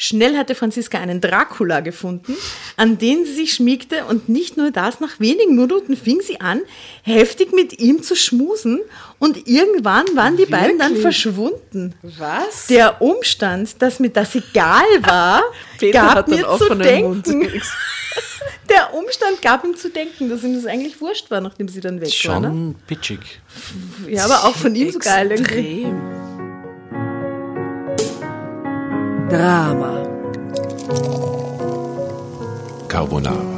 Schnell hatte Franziska einen Dracula gefunden, an den sie sich schmiegte und nicht nur das, nach wenigen Minuten fing sie an, heftig mit ihm zu schmusen und irgendwann waren die Wirklich? beiden dann verschwunden. Was? Der Umstand, dass mir das egal war, gab mir zu denken. Der Umstand gab ihm zu denken, dass ihm das eigentlich wurscht war, nachdem sie dann weg Schon war. Schon ne? pitchig. Ja, aber auch von ihm so geil. Irgendwie. Drama. Carbonara.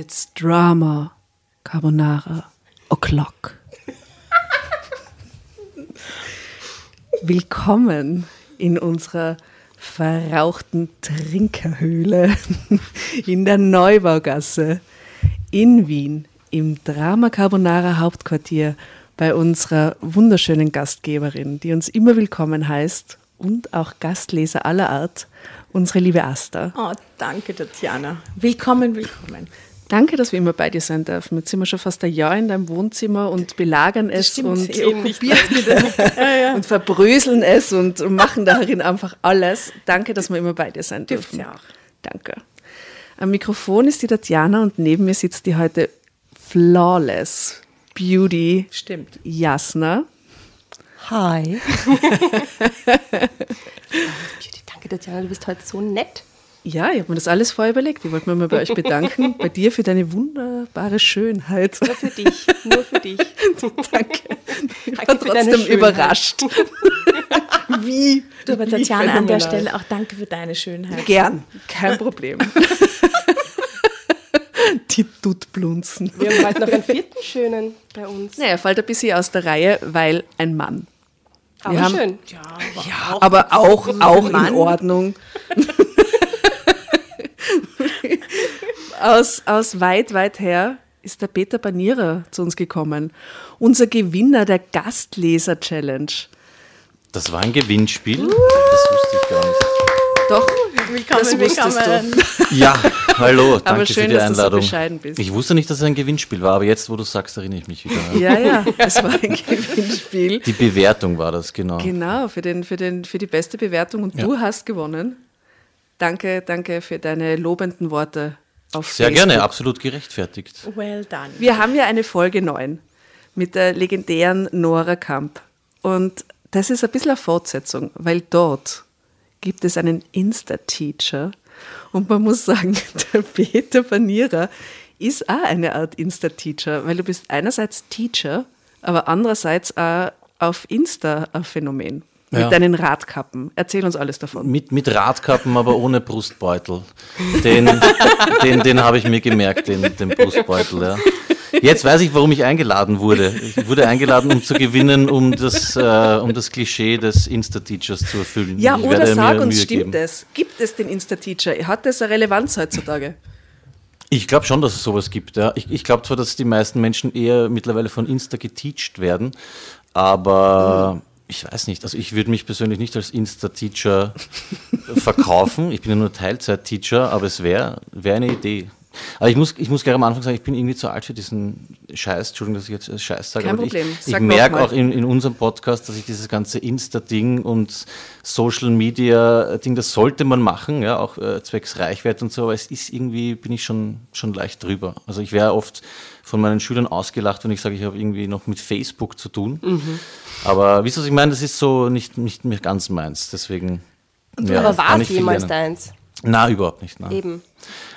It's drama, carbonara, o'clock. Willkommen in unserer verrauchten Trinkerhöhle in der Neubaugasse in Wien im Drama Carbonara Hauptquartier bei unserer wunderschönen Gastgeberin, die uns immer willkommen heißt und auch Gastleser aller Art, unsere liebe Asta. Oh, danke, Tatjana. Willkommen, willkommen. Danke, dass wir immer bei dir sein dürfen. Jetzt sind wir schon fast ein Jahr in deinem Wohnzimmer und belagern es und, und, und verbröseln es und machen darin einfach alles. Danke, dass wir immer bei dir sein dürfen. Ja auch. Danke. Am Mikrofon ist die Tatjana und neben mir sitzt die heute flawless Beauty. Stimmt. Jasna. Hi. Danke, Tatjana, du bist heute so nett. Ja, ich habe mir das alles vorher überlegt. Ich wollte mich mal bei euch bedanken, bei dir für deine wunderbare Schönheit. Nur für dich, nur für dich. Danke. Ich war trotzdem überrascht. Wie? Du, aber Tatjana, an der. Stelle auch danke für deine Schönheit. Gern, kein Problem. Die Duttblunzen. Wir haben heute noch einen vierten schönen bei uns. Naja, er fällt ein bisschen aus der Reihe, weil ein Mann. Aber haben- schön. Ja, aber auch, auch in Mann. Ordnung. Aus, aus weit, weit her ist der Peter Banierer zu uns gekommen. Unser Gewinner der Gastleser-Challenge. Das war ein Gewinnspiel. Das wusste ich gar nicht. Doch, Willkommen, das wusstest du. Ja, hallo, danke Aber für schön, die dass du so Einladung. bescheiden bist. Ich wusste nicht, dass es ein Gewinnspiel war, aber jetzt, wo du sagst, erinnere ich mich wieder. Ja, ja, es war ein Gewinnspiel. Die Bewertung war das, genau. Genau, für, den, für, den, für die beste Bewertung und Ja. du hast gewonnen. Danke, danke für deine lobenden Worte auf Sehr Facebook. gerne, absolut gerechtfertigt. Well done. Wir haben ja eine Folge 9 mit der legendären Nora Kamp. Und das ist ein bisschen eine Fortsetzung, weil dort gibt es einen Insta-Teacher. Und man muss sagen, der Peter Panierer ist auch eine Art Insta-Teacher, weil du bist einerseits Teacher, aber andererseits auch auf Insta ein Phänomen. Mit Ja. deinen Radkappen. Erzähl uns alles davon. Mit, mit Radkappen, aber ohne Brustbeutel. Den, den, den habe ich mir gemerkt, den, den Brustbeutel. Ja. Jetzt weiß ich, warum ich eingeladen wurde. Ich wurde eingeladen, um zu gewinnen, um das, äh, um das Klischee des Insta-Teachers zu erfüllen. Ja, ich oder sag uns, Mühe stimmt geben. es? Gibt es den Insta-Teacher? Hat das eine Relevanz heutzutage? Ich glaube schon, dass es sowas gibt. Ja. Ich, ich glaube zwar, dass die meisten Menschen eher mittlerweile von Insta geteacht werden, aber ich weiß nicht. Also ich würde mich persönlich nicht als Insta-Teacher verkaufen. Ich bin ja nur Teilzeit-Teacher, aber es wäre wär eine Idee. Aber ich muss, ich muss gleich am Anfang sagen, ich bin irgendwie zu alt für diesen Scheiß. Entschuldigung, dass ich jetzt Scheiß sage. Kein Problem. Ich, ich merke auch in, in unserem Podcast, dass ich dieses ganze Insta-Ding und Social-Media-Ding, das sollte man machen, ja, auch äh, zwecks Reichweite und so, aber es ist irgendwie, bin ich schon, schon leicht drüber. Also ich wäre oft von meinen Schülern ausgelacht, wenn ich sage, ich habe irgendwie noch mit Facebook zu tun. Mhm. Aber wisst ihr, was ich meine? Das ist so nicht, nicht mehr ganz meins. Deswegen. ja, Aber war es jemals deins? Na, überhaupt nicht. Nein. Eben.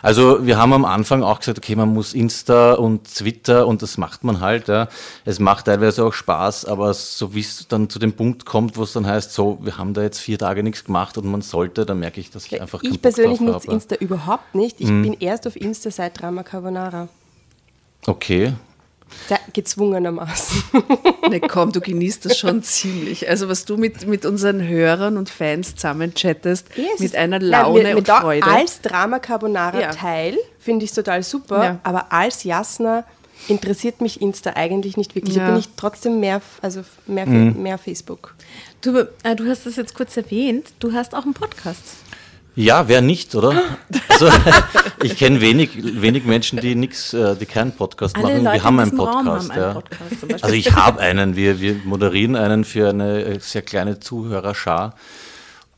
Also wir haben am Anfang auch gesagt, okay, man muss Insta und Twitter und das macht man halt. Ja. Es macht teilweise auch Spaß, aber so wie es dann zu dem Punkt kommt, wo es dann heißt, so, wir haben da jetzt vier Tage nichts gemacht und man sollte, dann merke ich, dass ich einfach Ich persönlich nutze. Insta überhaupt nicht. Ich Mhm. bin erst auf Insta seit Drama Carbonara. Okay. Sehr gezwungenermaßen. Ne, komm, du genießt das schon ziemlich. Also was du mit, mit unseren Hörern und Fans zusammen chattest, Ja, es mit ist- einer Nein, Laune mir- mir und da- Freude. Als Drama Carbonara Ja. Teil finde ich es total super, Ja. aber als Jasna interessiert mich Insta eigentlich nicht wirklich. Ja. Da bin ich trotzdem mehr, also mehr, Mhm. mehr Facebook. Du, äh, du hast das jetzt kurz erwähnt, du hast auch einen Podcast. Ja, wer nicht, oder? Also, ich kenne wenig, wenig Menschen, die nix, äh, die keinen Podcast Alle machen. Leute wir haben in einen Podcast. haben einen ja. Podcast Beispiel. Also ich habe einen. Wir, wir moderieren einen für eine äh, sehr kleine Zuhörerschar.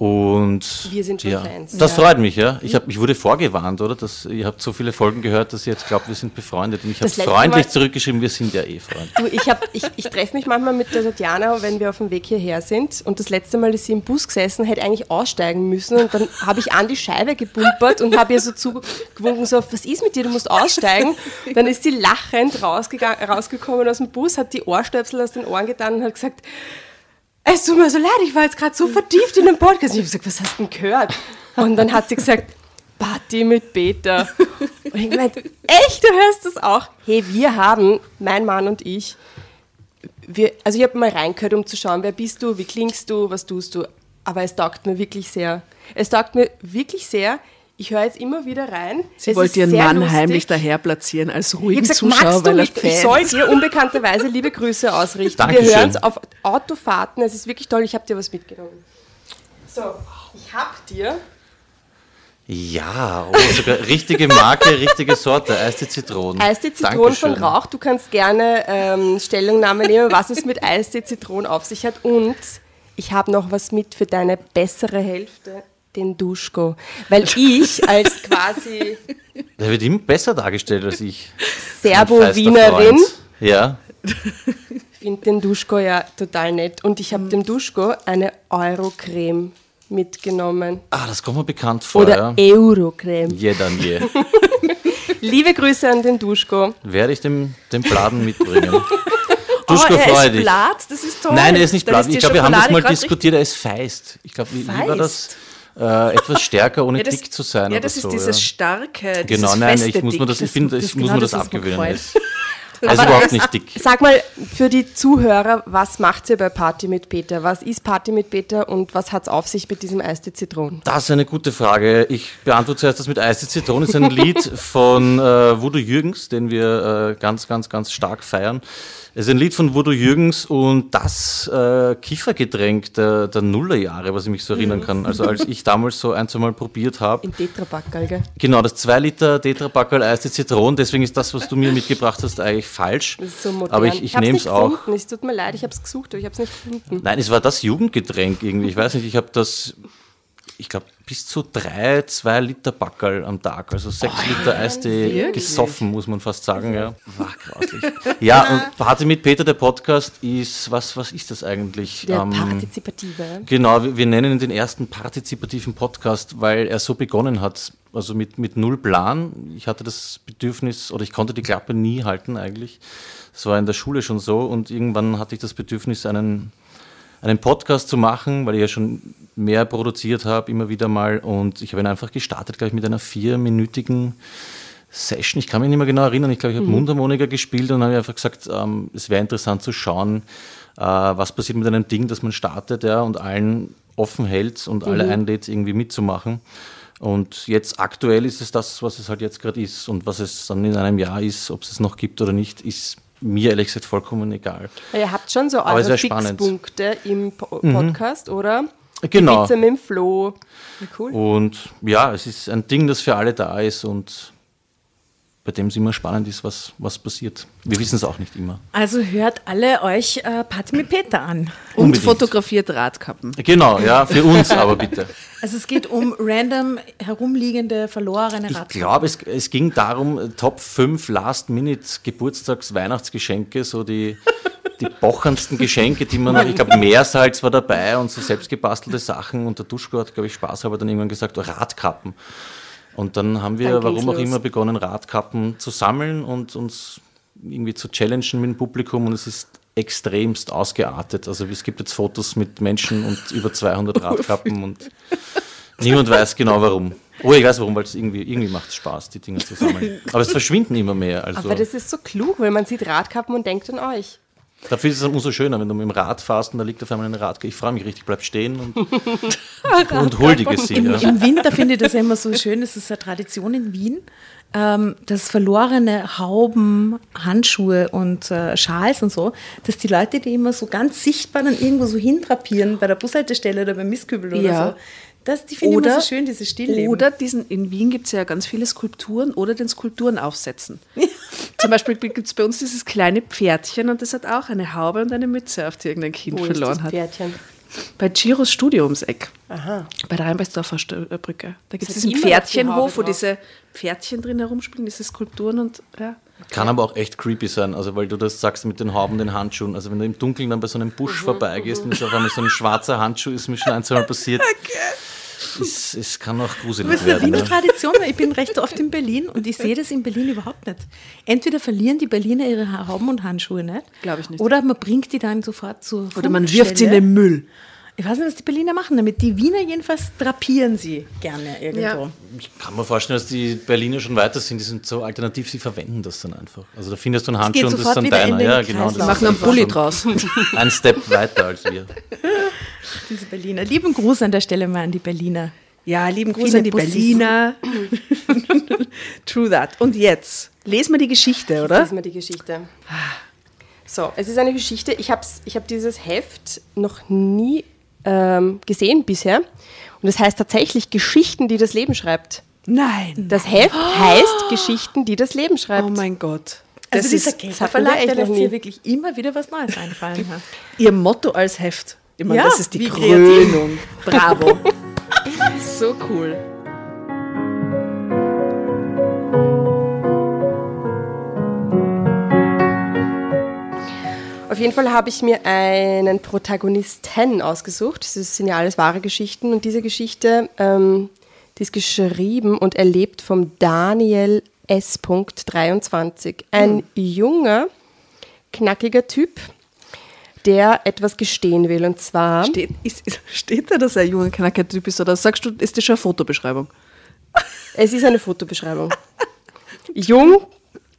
Und Wir sind schon ja, Fans. Das Ja. freut mich, ja. Ich, hab, ich wurde vorgewarnt, oder? Dass, ihr habt so viele Folgen gehört, dass ihr jetzt glaubt, wir sind befreundet. Und ich habe Das freundlich Mal- zurückgeschrieben, wir sind ja eh Freunde. Du, ich hab, ich, ich treffe mich manchmal mit der Tatjana, wenn wir auf dem Weg hierher sind. Und das letzte Mal ist sie im Bus gesessen, hätte eigentlich aussteigen müssen. Und dann habe ich an die Scheibe gebumpert und habe ihr so zugewunken, so, was ist mit dir, du musst aussteigen. Dann ist sie lachend rausgegangen, rausgekommen aus dem Bus, hat die Ohrstöpsel aus den Ohren getan und hat gesagt, es tut mir so leid, ich war jetzt gerade so vertieft in den Podcast. Ich habe gesagt, was hast du denn gehört? Und dann hat sie gesagt, Party mit Peter. Und ich gemeint, echt, du hörst das auch? Hey, wir haben, mein Mann und ich, wir, also ich habe mal reingehört, um zu schauen, wer bist du, wie klingst du, was tust du. Aber es taugt mir wirklich sehr. Es taugt mir wirklich sehr. Ich höre jetzt immer wieder rein. Sie Es wollte ihren Mann lustig. heimlich daher platzieren als Ich ruhigen gesagt, Zuschauer, magst du weil er mich? Ich soll dir unbekannterweise liebe Grüße ausrichten. Dankeschön. Wir hören es auf Autofahrten. Es ist wirklich toll. Ich habe dir was mitgenommen. So, ich habe dir Ja, oh, sogar richtige Marke, richtige Sorte, Eiste Zitronen. Eistee Zitronen von. Rauch. Du kannst gerne ähm, Stellungnahme nehmen, was es mit Eistee Zitronen auf sich hat. Und ich habe noch was mit für deine bessere Hälfte, den Duschko. Weil ich als quasi Der wird immer besser dargestellt als ich. Serbo-Wienerin. Ja. finde den Duschko ja total nett. Und ich habe dem Duschko eine Eurocreme mitgenommen. Ah, das kommt mir bekannt vor. Oder ja. Eurocreme. Je dann je. Liebe Grüße an den Duschko. Werde ich dem, dem Bladen mitbringen. Duschko oh, er freu ist dich. blatt, das ist toll. Nein, er ist nicht blatt. Ich glaube, wir haben das mal diskutiert, er ist feist. Ich glaube, wie, wie war das? Äh, etwas stärker, ohne Ja, das, dick zu sein. ja, das ist so, dieses ja. starke, Genau, dieses nein, feste ich muss mir das, ich finde, ich ist muss genau mir das das, abgewöhnen. gefällt. Er ist, er ist überhaupt nicht dick. Sag mal, für die Zuhörer, was macht ihr bei Party mit Peter? Was ist Party mit Peter und was hat es auf sich mit diesem Eis die Zitronen? Das ist eine gute Frage. Ich beantworte zuerst das mit Eis die Zitrone. Das ist ein Lied von äh, Voodoo Jürgens, den wir äh, ganz, ganz, ganz stark feiern. Es ist ein Lied von Voodoo Jürgens und das äh, Kiefergetränk der, der Nullerjahre, was ich mich so erinnern kann. Also als ich damals so ein, zwei Mal probiert habe. In Tetrapackerl, gell? Genau, das 2 Liter Tetrapackerl Eis die Zitrone. Deswegen ist das, was du mir mitgebracht hast, eigentlich falsch. Das ist so modern. Aber ich, ich hab's nehme es nicht auch. Gefunden. Es tut mir leid, ich habe es gesucht, aber ich habe es nicht gefunden. Nein, es war das Jugendgetränk irgendwie. Ich weiß nicht, ich habe das, ich glaube, bis zu drei, zwei Liter Backerl am Tag, also sechs Liter Eistee gesoffen, muss man fast sagen. Ja, war grauslich. Ja, und Party mit Peter, der Podcast, ist, was, was ist das eigentlich? Der Ähm, Partizipative. Genau, wir, wir nennen ihn den ersten partizipativen Podcast, weil er so begonnen hat, also mit, mit null Plan. Ich hatte das Bedürfnis, oder ich konnte die Klappe nie halten eigentlich. Das war in der Schule schon so und irgendwann hatte ich das Bedürfnis, einen, einen Podcast zu machen, weil ich ja schon mehr produziert habe, immer wieder mal. Und ich habe ihn einfach gestartet, glaube ich, mit einer vierminütigen Session. Ich kann mich nicht mehr genau erinnern. Ich glaube, ich habe Mundharmonika gespielt und habe einfach gesagt, ähm, es wäre interessant zu schauen, äh, was passiert mit einem Ding, das man startet ja, und allen offen hält und alle einlädt, irgendwie mitzumachen. Und jetzt aktuell ist es das, was es halt jetzt gerade ist. Und was es dann in einem Jahr ist, ob es es noch gibt oder nicht, ist mir ehrlich gesagt vollkommen egal. Ihr habt schon so eure spannend. Fixpunkte im Po- Podcast, oder? Genau. Witze mit dem Flo. Wie cool. Und ja, es ist ein Ding, das für alle da ist und bei dem es immer spannend ist, was, was passiert. Wir wissen es auch nicht immer. Also hört alle euch äh, mit Peter an. Und Unbedingt. fotografiert Radkappen. Genau, ja, für uns aber bitte. Also es geht um random herumliegende, verlorene Ich Radkappen. glaube, es, es ging darum, äh, Top 5 Last-Minute-Geburtstags-Weihnachtsgeschenke, so die, die bocherndsten Geschenke, die man, ich glaube, Meersalz war dabei und so selbstgebastelte Sachen und der Duschko hat, glaube ich, Spaß aber dann irgendwann gesagt, oh, Radkappen. Und dann haben wir, Dann warum auch los. immer, begonnen, Radkappen zu sammeln und uns irgendwie zu challengen mit dem Publikum und es ist extremst ausgeartet. Also es gibt jetzt Fotos mit Menschen und über 200 Radkappen und niemand weiß genau warum. Oh, ich weiß warum, weil es irgendwie, irgendwie macht es Spaß, die Dinge zu sammeln. Aber es verschwinden immer mehr. Also Aber das ist so klug, weil man sieht Radkappen und denkt an euch. Dafür ist es umso schöner, wenn du mit dem Rad fährst und da liegt auf einmal eine Radkappe. Ich freue mich richtig, bleib stehen und, und huldige sie. Ja. Im Winter finde ich das immer so schön, es ist eine Tradition in Wien, ähm, dass verlorene Hauben, Handschuhe und äh, Schals und so, dass die Leute die immer so ganz sichtbar dann irgendwo so hintrapieren, bei der Bushaltestelle oder beim Mistkübel oder Ja. so. Das, die finde ich immer so schön, dieses Stillleben. Oder diesen, in Wien gibt es ja ganz viele Skulpturen oder den Skulpturen aufsetzen. Zum Beispiel gibt es bei uns dieses kleine Pferdchen und das hat auch eine Haube und eine Mütze, auf die irgendein Kind Wo ist verloren das hat. Pferdchen? Bei Giros Studio ums Eck. Aha. Bei der Rheinbersdorfer Sto- äh, Brücke. Da gibt es hat diesen die Pferdchenhof, Haube wo diese Pferdchen drin herumspielen, diese Skulpturen und ja. Kann aber auch echt creepy sein, also weil du das sagst mit den Hauben, den Handschuhen. Also wenn du im Dunkeln dann bei so einem Busch vorbeigehst und es auf einmal so ein schwarzer Handschuh ist, mir schon ein, zwei Mal passiert. Es, es kann auch Das gruselig ist eine werden. Wiener Ja. Tradition, weil ich bin recht oft in Berlin und ich sehe das in Berlin überhaupt nicht. Entweder verlieren die Berliner ihre Hauben und Handschuhe nicht. Glaub ich nicht. Oder man bringt die dann sofort zur Oder man wirft sie in den Müll. Ich weiß nicht, was die Berliner machen damit. Die Wiener jedenfalls drapieren sie gerne irgendwo. Ja. Ich kann mir vorstellen, dass die Berliner schon weiter sind, die sind so alternativ, sie verwenden das dann einfach. Also da findest du einen Handschuh und das ist sofort dann wieder in deiner. den Ja, genau. Das Machen einen Pulli draus. Ein Step weiter als wir. Diese Berliner. Lieben Gruß an der Stelle mal an die Berliner. Ja, lieben Gruß Viele an die Bussis. Berliner. True that. Und jetzt, lesen wir die Geschichte, oder? ist mal die Geschichte. So, es ist eine Geschichte. Ich habe ich hab dieses Heft noch nie ähm, gesehen bisher. Und es heißt tatsächlich Geschichten, die das Leben schreibt. Nein. Das Heft heißt Geschichten, die das Leben schreibt. Oh mein Gott. Also Das dieser ist Käfer hatten wir Verlag, echt der lässt hier wirklich immer wieder was Neues einfallen. Ihr Motto als Heft. Ich meine, Ja, das ist die wie kreativ. Krönung. Bravo. so cool. Auf jeden Fall habe ich mir einen Protagonisten ausgesucht. Das sind ja alles wahre Geschichten. Und diese Geschichte, ähm, die ist geschrieben und erlebt vom Daniel S. 23. Ein junger, knackiger Typ, der etwas gestehen will. Und zwar. Steht, ist, steht da, dass er ein junger knacker Typ ist oder sagst du, ist das schon eine Fotobeschreibung? Es ist eine Fotobeschreibung. Jung,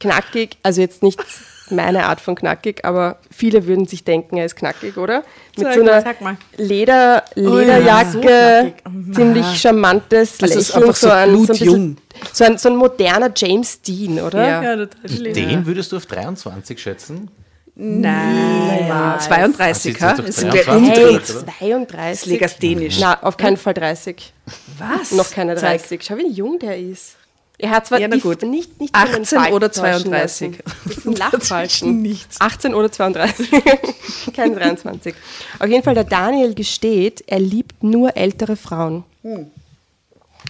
knackig, also jetzt nicht meine Art von knackig, aber viele würden sich denken, er ist knackig, oder? Mit Sag so mal, einer sag mal. Leder, Oh ja, Lederjacke, so knackig. Mhm. ziemlich charmantes Also Lächeln, so ein, so, ein bisschen, so, ein, so ein moderner James Dean, oder? Ja. total Den würdest du auf 23 schätzen? Nein, Naja, 32, es- ha? sind wir 23, Hey, umgedreht. oder? 32. Legasthenisch. Na, auf keinen Fall 30. Was? Noch keine Zeig. 30. Schau, wie jung der ist. Er hat zwar Ja, na die- gut. nicht, nicht von den 18 Falten oder täuschen 32. lassen. Das sind Lachfalten. nichts. 18 oder 32. Kein 23. Auf jeden Fall, der Daniel gesteht, er liebt nur ältere Frauen.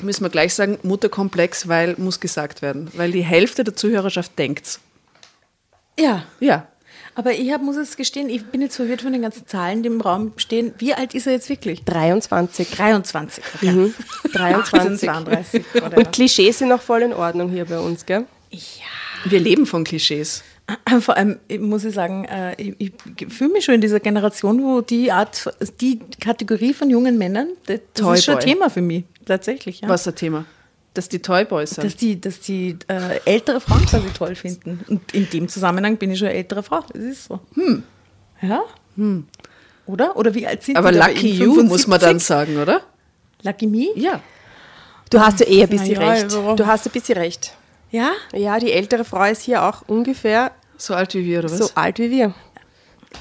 Müssen wir gleich sagen, Mutterkomplex, weil muss gesagt werden. Weil die Hälfte der Zuhörerschaft denkt's. Ja, Ja. Aber ich hab, muss es gestehen, ich bin jetzt verwirrt von den ganzen Zahlen, die im Raum stehen. Wie alt ist er jetzt wirklich? 23. 23. Okay. Mhm. 18, 23. 32. Und Klischees sind noch voll in Ordnung hier bei uns, gell? Wir leben von Klischees. Vor allem ich muss ich sagen, äh, ich, ich fühle mich schon in dieser Generation, wo die Art, die Kategorie von jungen Männern, das, das ist schon ein. Thema für mich, tatsächlich. Ja. Was ist das Thema? Dass die Toyboys sind. Dass die, dass die äh, ältere Frauen quasi toll finden. Und in dem Zusammenhang bin ich schon eine ältere Frau. Das ist so. Hm. Ja? Hm. Oder? Oder wie alt sind Aber die? da? Lucky You muss man dann 75? sagen, oder? Lucky Me? Ja. Du hast ja eh ein bisschen ja, recht. also- Du hast ein bisschen recht. Ja? Ja, die ältere Frau ist hier auch ungefähr So alt wie wir, oder was? so alt wie wir.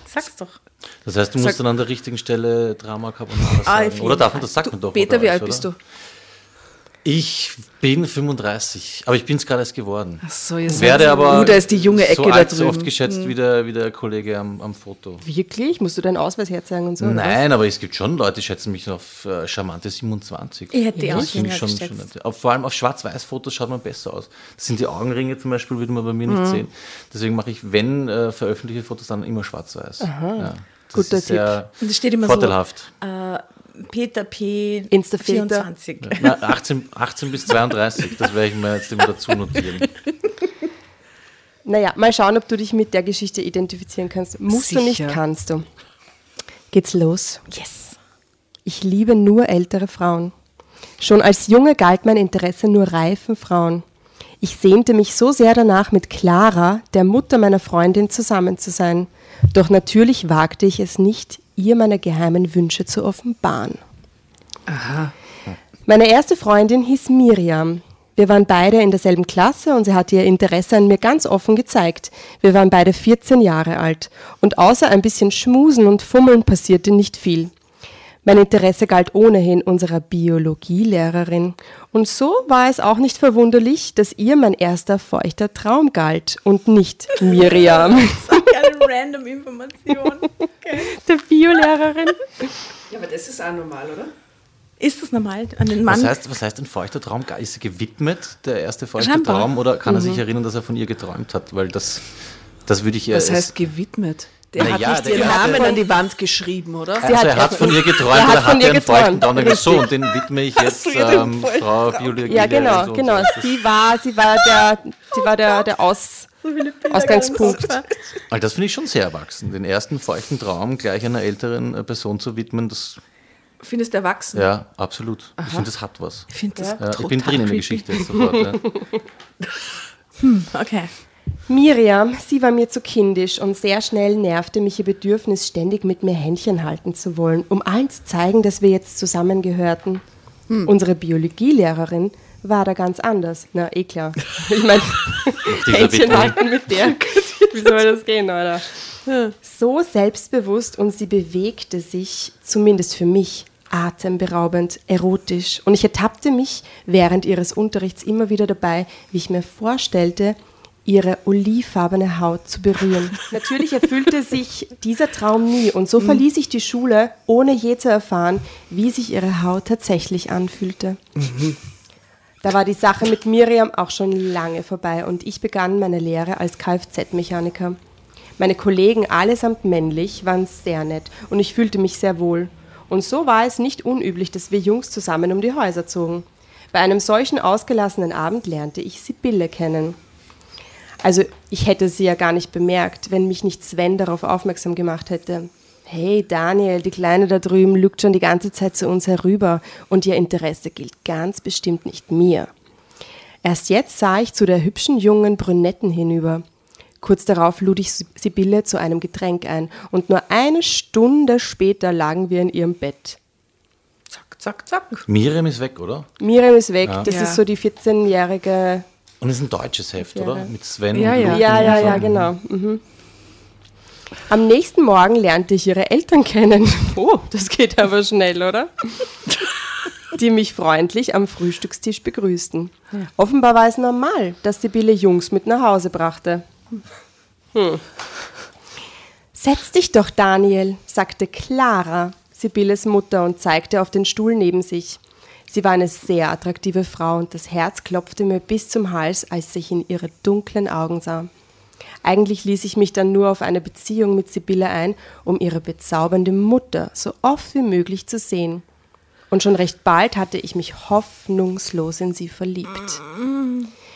Sag's doch. Das heißt, du musst Sag- dann an der richtigen Stelle Drama Carbonara Ah, sagen. auf jeden oder darf man das sagt man doch? Peter, wie alt oder? bist du? Ich bin 35, aber ich bin es gerade erst geworden. Ach so, ihr seid Werde so- aber Uh, da ist die junge Ecke so da alt, so oft geschätzt wie, der, wie der Kollege am, am Foto. Wirklich? Musst du deinen Ausweis herzeigen und so? Nein, aber es gibt schon Leute, die schätzen mich auf äh, charmante 27. Ich hätte die auch das finde ich jünger schon, geschätzt. schon auf, Vor allem auf Schwarz-Weiß-Fotos schaut man besser aus. Das sind die Augenringe zum Beispiel, würde man bei mir Mhm. nicht sehen. Deswegen mache ich, wenn äh, veröffentliche Fotos, dann immer schwarz-weiß. Ja, das Guter ist sehr Und es steht immer vorteilhaft. so, äh, Peter P. Insta-Filter. 24. Na, 18, 18 bis 32, das werde ich mir jetzt immer dazu notieren. Naja, mal schauen, ob du dich mit der Geschichte identifizieren kannst. Musst du nicht, Sicher. kannst du. Geht's los. Yes. Ich liebe nur ältere Frauen. Schon als Junge galt mein Interesse nur reifen Frauen. Ich sehnte mich so sehr danach, mit Clara, der Mutter meiner Freundin, zusammen zu sein. Doch natürlich wagte ich es nicht, ihr meine geheimen Wünsche zu offenbaren. Meine erste Freundin hieß Miriam. Wir waren beide in derselben Klasse und sie hatte ihr Interesse an mir ganz offen gezeigt. Wir waren beide 14 Jahre alt und außer ein bisschen Schmusen und Fummeln passierte nicht viel. Mein Interesse galt ohnehin unserer Biologielehrerin. Und so war es auch nicht verwunderlich, dass ihr mein erster feuchter Traum galt und nicht Miriam, random Information. der Biolehrerin. Ja, aber das ist auch normal, oder? Ist das normal? An den Mann? Was heißt, was heißt ein feuchter Traum? Ist er gewidmet, der erste feuchte Scheinbar. Traum, oder kann er Mhm. sich erinnern, dass er von ihr geträumt hat? Weil das, das würde ich eher. Was heißt gewidmet? Der Na hat ja, nicht ihren Namen an die Wand geschrieben, oder? also hat- er hat von ihr geträumt er hat oder von hat ihr einen feuchten geträumt, Traum? Dann so, und den widme ich jetzt ähm, Frau Biologie. Ja, genau, so genau. so. Sie war, sie war der, sie war der, der Aus, Ausgangspunkt. Weil das finde ich schon sehr erwachsen. Den ersten feuchten Traum gleich einer älteren äh, Person zu widmen, das, Findest du erwachsen? ja, absolut. Ich finde, das hat was. Ich das Ja, ich total bin drin in der creepy. Geschichte sofort. Ja. Okay. Miriam, sie war mir zu kindisch und sehr schnell nervte mich ihr Bedürfnis, ständig mit mir Händchen halten zu wollen, um allen zu zeigen, dass wir jetzt zusammengehörten. Unsere Biologielehrerin war da ganz anders. Na, eh klar. Ich meine, Händchen halten mit der. Wie soll das gehen, oder? So selbstbewusst und sie bewegte sich, zumindest für mich, atemberaubend, erotisch. Und ich ertappte mich während ihres Unterrichts immer wieder dabei, wie ich mir vorstellte, ihre olivfarbene Haut zu berühren. Natürlich erfüllte sich dieser Traum nie und so verließ ich die Schule, ohne je zu erfahren, wie sich ihre Haut tatsächlich anfühlte. Da war die Sache mit Miriam auch schon lange vorbei und ich begann meine Lehre als Kfz-Mechaniker. Meine Kollegen, allesamt männlich, waren sehr nett und ich fühlte mich sehr wohl. Und so war es nicht unüblich, dass wir Jungs zusammen um die Häuser zogen. Bei einem solchen ausgelassenen Abend lernte ich Sibylle kennen. Also ich hätte sie ja gar nicht bemerkt, wenn mich nicht Sven darauf aufmerksam gemacht hätte. Hey Daniel, die Kleine da drüben lügt schon die ganze Zeit zu uns herüber und ihr Interesse gilt ganz bestimmt nicht mir. Erst jetzt sah ich zu der hübschen jungen Brünetten hinüber. Kurz darauf lud ich Sibylle zu einem Getränk ein und nur eine Stunde später lagen wir in ihrem Bett. Zack, zack, zack. Miriam ist weg, oder? Miriam ist weg, Ja. das Ja. ist so die 14-jährige. Und es ist ein deutsches Heft, Ja. oder? Mit Sven Ja, und ja. Ja, ja, ja, genau. Mhm. Am nächsten Morgen lernte ich ihre Eltern kennen. Oh, das geht aber schnell, oder? Die mich freundlich am Frühstückstisch begrüßten. Offenbar war es normal, dass Sibylle Jungs mit nach Hause brachte. Hm. Setz dich doch, Daniel, sagte Clara, Sibylles Mutter, und zeigte auf den Stuhl neben sich. Sie war eine sehr attraktive Frau und das Herz klopfte mir bis zum Hals, als ich in ihre dunklen Augen sah. Eigentlich ließ ich mich dann nur auf eine Beziehung mit Sibylle ein, um ihre bezaubernde Mutter so oft wie möglich zu sehen. Und schon recht bald hatte ich mich hoffnungslos in sie verliebt.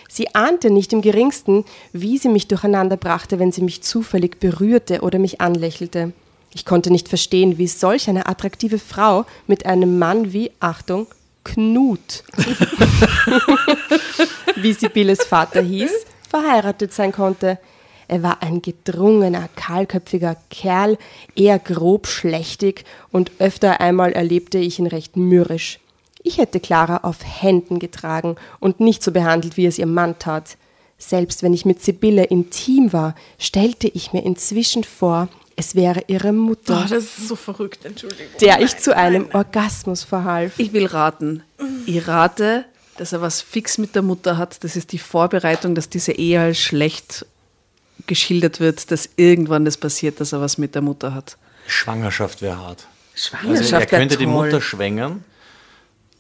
Sie ahnte nicht im geringsten, wie sie mich durcheinander brachte, wenn sie mich zufällig berührte oder mich anlächelte. Ich konnte nicht verstehen, wie solch eine attraktive Frau mit einem Mann wie, Achtung, Knut, wie Sibylles Vater hieß, verheiratet sein konnte. Er war ein gedrungener, kahlköpfiger Kerl, eher grob schlechtig und öfter einmal erlebte ich ihn recht mürrisch. Ich hätte Clara auf Händen getragen und nicht so behandelt, wie es ihr Mann tat. Selbst wenn ich mit Sibylle intim war, stellte ich mir inzwischen vor, es wäre ihre Mutter, Oh, das ist so verrückt, Entschuldigung. der ich zu einem Orgasmus verhalf. Ich will raten. Ich rate, dass er was fix mit der Mutter hat. Das ist die Vorbereitung, dass diese Ehe als schlecht geschildert wird, dass irgendwann das passiert, dass er was mit der Mutter hat. Schwangerschaft wäre hart. Schwangerschaft Also er könnte die. Mutter schwängern.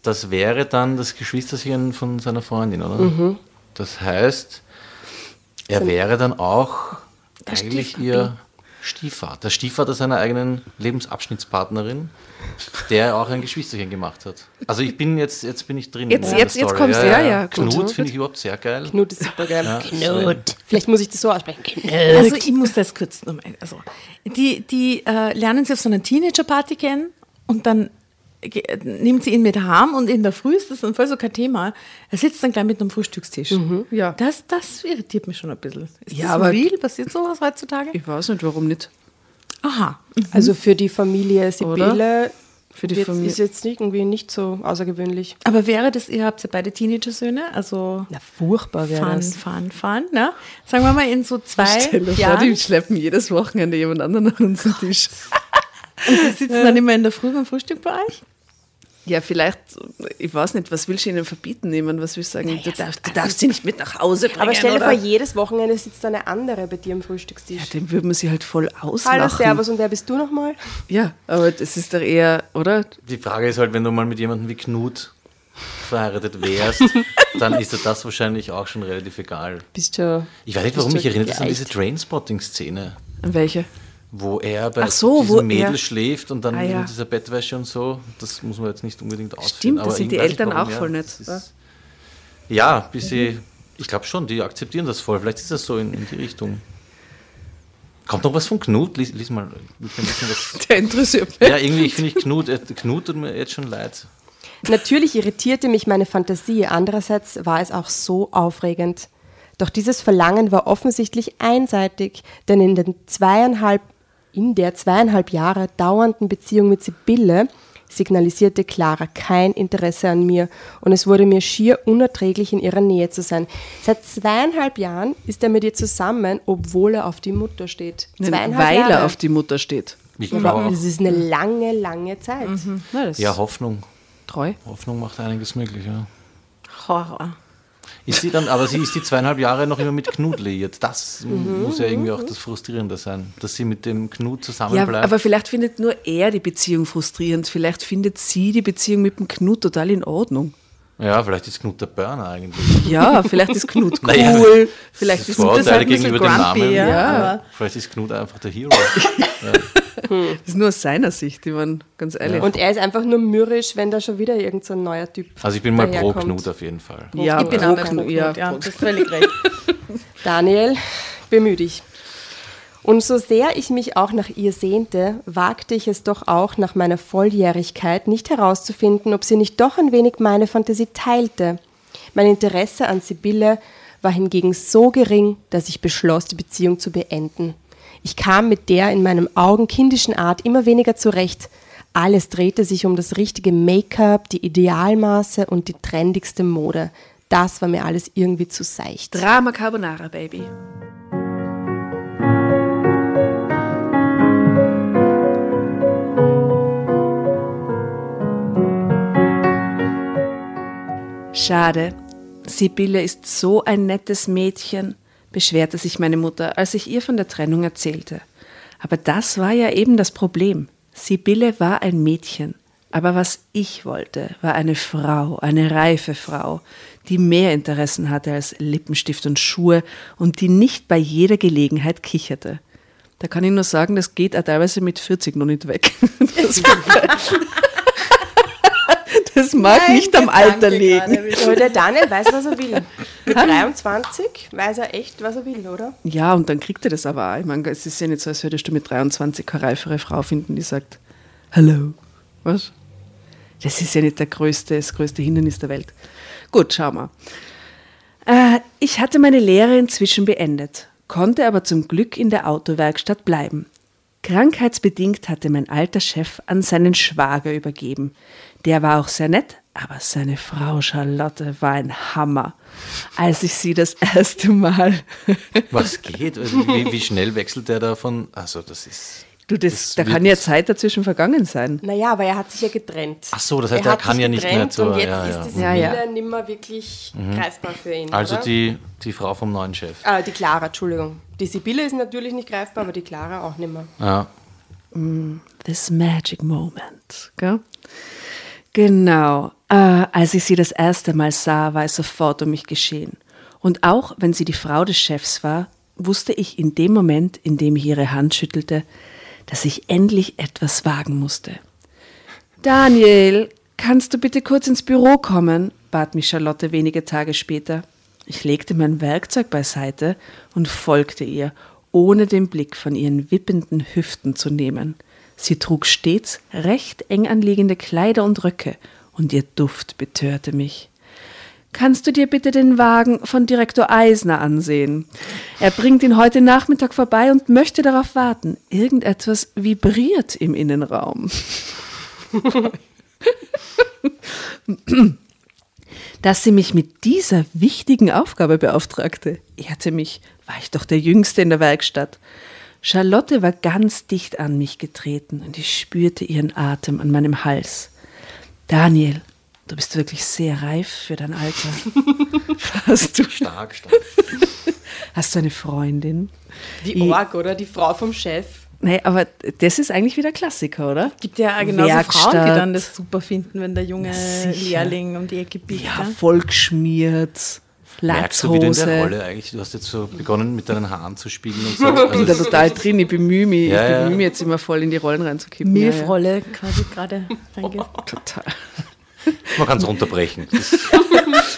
Das wäre dann das Geschwisterchen von seiner Freundin, oder? Mhm. Das heißt, er wäre dann auch eigentlich ihr Stiefvater. Stiefvater seiner eigenen Lebensabschnittspartnerin, der auch ein Geschwisterchen gemacht hat. Also ich bin jetzt, jetzt bin ich drin. Jetzt- der jetzt- jetzt kommst du, ja, ja, gut. Knut finde ich überhaupt sehr geil. Knut ist super geil. Ja, Knut. Vielleicht muss ich das so aussprechen. Knut. Also ich muss das kurz nochmal. Also, die die äh, lernen sie auf so einer Teenager-Party kennen und dann nimmt sie ihn mit heim und in der Früh ist das dann voll so kein Thema. Er sitzt dann gleich mit am Frühstückstisch. ja. Das, das irritiert mich schon ein bisschen. Ist Ja, das aber- real? Passiert sowas heutzutage? Ich weiß nicht, warum nicht. Aha. Also für die Familie Sibylle Für die wird- Familie. ist jetzt irgendwie nicht so außergewöhnlich. Aber wäre das, ihr habt ja beide Teenager-Söhne, also Na, furchtbar wäre Fun, das. Fun, Fun, ne? Sagen wir mal in so zwei Stell dir vor, Jahren. die schleppen jedes Wochenende jemand anderen an unseren Tisch. Die sitzen dann immer in der Früh beim Frühstück bei euch? Ja, vielleicht, ich weiß nicht, was willst du ihnen verbieten nehmen? Was willst du sagen? du, darfst, du darfst sie nicht mit nach Hause bringen. Aber stell dir vor, jedes Wochenende sitzt eine andere bei dir am Frühstückstisch. Ja, den würde man sie halt voll auslachen. Hallo, Servus, und wer bist du nochmal? Ja, aber das ist doch eher, oder? Die Frage ist halt, wenn du mal mit jemandem wie Knut verheiratet wärst, dann ist dir das wahrscheinlich auch schon relativ egal. Bist schon. Ich weiß nicht, warum mich du erinnert das an diese? Trainspotting-Szene, Welche? Wo er bei Ach so, diesem wo Mädel er- schläft und dann Ah, ja. in dieser Bettwäsche und so. Das muss man jetzt nicht unbedingt ausführen. Stimmt, das sind die Eltern auch voll nett, ist- Ja, bis sie, ich glaube schon, die akzeptieren das voll. Vielleicht ist das so in, in die Richtung. Kommt noch was von Knut? Lies, lies mal lies mal ein bisschen was. Der interessiert mich. Ja, irgendwie finde ich Knut, äh, Knut tut mir jetzt schon leid. Natürlich irritierte mich meine Fantasie, andererseits war es auch so aufregend. Doch dieses Verlangen war offensichtlich einseitig, denn in, den zweieinhalb, in der zweieinhalb Jahre dauernden Beziehung mit Sibylle signalisierte Clara kein Interesse an mir und es wurde mir schier unerträglich, in ihrer Nähe zu sein. Seit zweieinhalb Jahren ist er mit ihr zusammen, obwohl er auf die Mutter steht. Zweieinhalb Weil Jahre. er auf die Mutter steht. Ich glaube auch. Das ist eine lange, lange Zeit. Das Ja, Hoffnung. treu. Hoffnung macht einiges möglich, ja. Horror. Ist sie dann, aber sie ist die zweieinhalb Jahre noch immer mit Knut liiert. Das muss ja irgendwie auch das Frustrierende sein, dass sie mit dem Knut Ja, zusammenbleibt. aber vielleicht findet nur er die Beziehung frustrierend. Vielleicht findet sie die Beziehung mit dem Knut total in Ordnung. Ja, vielleicht ist Knut der Burner eigentlich. Ja, vielleicht ist Knut cool. Naja, vielleicht das ist das halt gegenüber dem Namen. ja, Ja. Vielleicht ist Knut einfach der Hero. das ist nur aus seiner Sicht, ich meine, ganz ehrlich. Und er ist einfach nur mürrisch, wenn da schon wieder irgendein so ein neuer Typ Also ich bin mal pro daherkommt. Knut auf jeden Fall. ja, ich bin pro auch bei Knut, Knut, ja, ja, pro- du hast völlig recht. Daniel, bemühe dich. Und so sehr ich mich auch nach ihr sehnte, wagte ich es doch auch nach meiner Volljährigkeit nicht herauszufinden, ob sie nicht doch ein wenig meine Fantasie teilte. Mein Interesse an Sibylle war hingegen so gering, dass ich beschloss, die Beziehung zu beenden. Ich kam mit der in meinen Augen kindischen Art immer weniger zurecht. Alles drehte sich um das richtige Make-up, die Idealmaße und die trendigste Mode. Das war mir alles irgendwie zu seicht. Drama Carbonara, Baby. Schade. Sibylle ist so ein nettes Mädchen, beschwerte sich meine Mutter, als ich ihr von der Trennung erzählte. Aber das war ja eben das Problem. Sibylle war ein Mädchen. Aber was ich wollte, war eine Frau, eine reife Frau, die mehr Interessen hatte als Lippenstift und Schuhe und die nicht bei jeder Gelegenheit kicherte. Da kann ich nur sagen, das geht auch teilweise mit 40 noch nicht weg. Das, mag nicht am Alter liegen. Aber der Daniel weiß, was er will. Mit 23 weiß er echt, was er will, oder? Ja, und dann kriegt er das aber auch. Ich meine, es ist ja nicht so, als würdest du mit 23 keine reifere Frau finden, die sagt, Hallo. Was? Das ist ja nicht der größte, das größte Hindernis der Welt. Gut, schau mal. Äh, ich hatte meine Lehre inzwischen beendet, konnte aber zum Glück in der Autowerkstatt bleiben. Krankheitsbedingt hatte mein alter Chef an seinen Schwager übergeben. Der war auch sehr nett, aber seine Frau Charlotte war ein Hammer. Als ich sie das erste Mal Was geht? Also Wie, wie schnell wechselt der davon? Also das ist. Du, das, Das da kann ja Zeit dazwischen vergangen sein. Naja, aber er hat sich ja getrennt. Ach so, das heißt, er hat kann ja nicht mehr getrennt zur- Und jetzt ja, ja. ist die Ja, Sibylle ja. nicht mehr wirklich greifbar für ihn. Also oder? die, die Frau vom neuen Chef. Ah, die Clara, Entschuldigung. Die Sibylle ist natürlich nicht greifbar, aber die Clara auch nicht mehr. Ja. This magic moment. Gell? Genau. Äh, als ich sie das erste Mal sah, war es sofort um mich geschehen. Und auch wenn sie die Frau des Chefs war, wusste ich in dem Moment, in dem ich ihre Hand schüttelte, dass ich endlich etwas wagen musste. Daniel, kannst du bitte kurz ins Büro kommen? bat mich Charlotte wenige Tage später. Ich legte mein Werkzeug beiseite und folgte ihr, ohne den Blick von ihren wippenden Hüften zu nehmen. Sie trug stets recht eng anliegende Kleider und Röcke, und ihr Duft betörte mich. Kannst du dir bitte den Wagen von Direktor Eisner ansehen? Er bringt ihn heute Nachmittag vorbei und möchte darauf warten. Irgendetwas vibriert im Innenraum. Dass sie mich mit dieser wichtigen Aufgabe beauftragte, ehrte mich, war ich doch der Jüngste in der Werkstatt. Charlotte war ganz dicht an mich getreten und ich spürte ihren Atem an meinem Hals. Daniel, du bist wirklich sehr reif für dein Alter. Hast du, Stark, stark. hast du eine Freundin? Wie Org, oder? Die Frau vom Chef. Nee, aber das ist eigentlich wieder Klassiker, oder? Gibt ja genauso Werkstatt. Frauen, die dann das super finden, wenn der junge sicher. Lehrling um die Ecke biegt. Ja, Ja. Geschmiert, Merkst du wieder in der Latzhose. Rolle eigentlich? Du hast jetzt so begonnen mit deinen Haaren zu spielen und so. Ich bin Also da total drin, ich bemühe mich, Ja, ich ja. bemühe mich jetzt immer voll in die Rollen reinzukippen. Ja, Milfrolle quasi gerade reinge- ja. Total. man kann es runterbrechen. Das,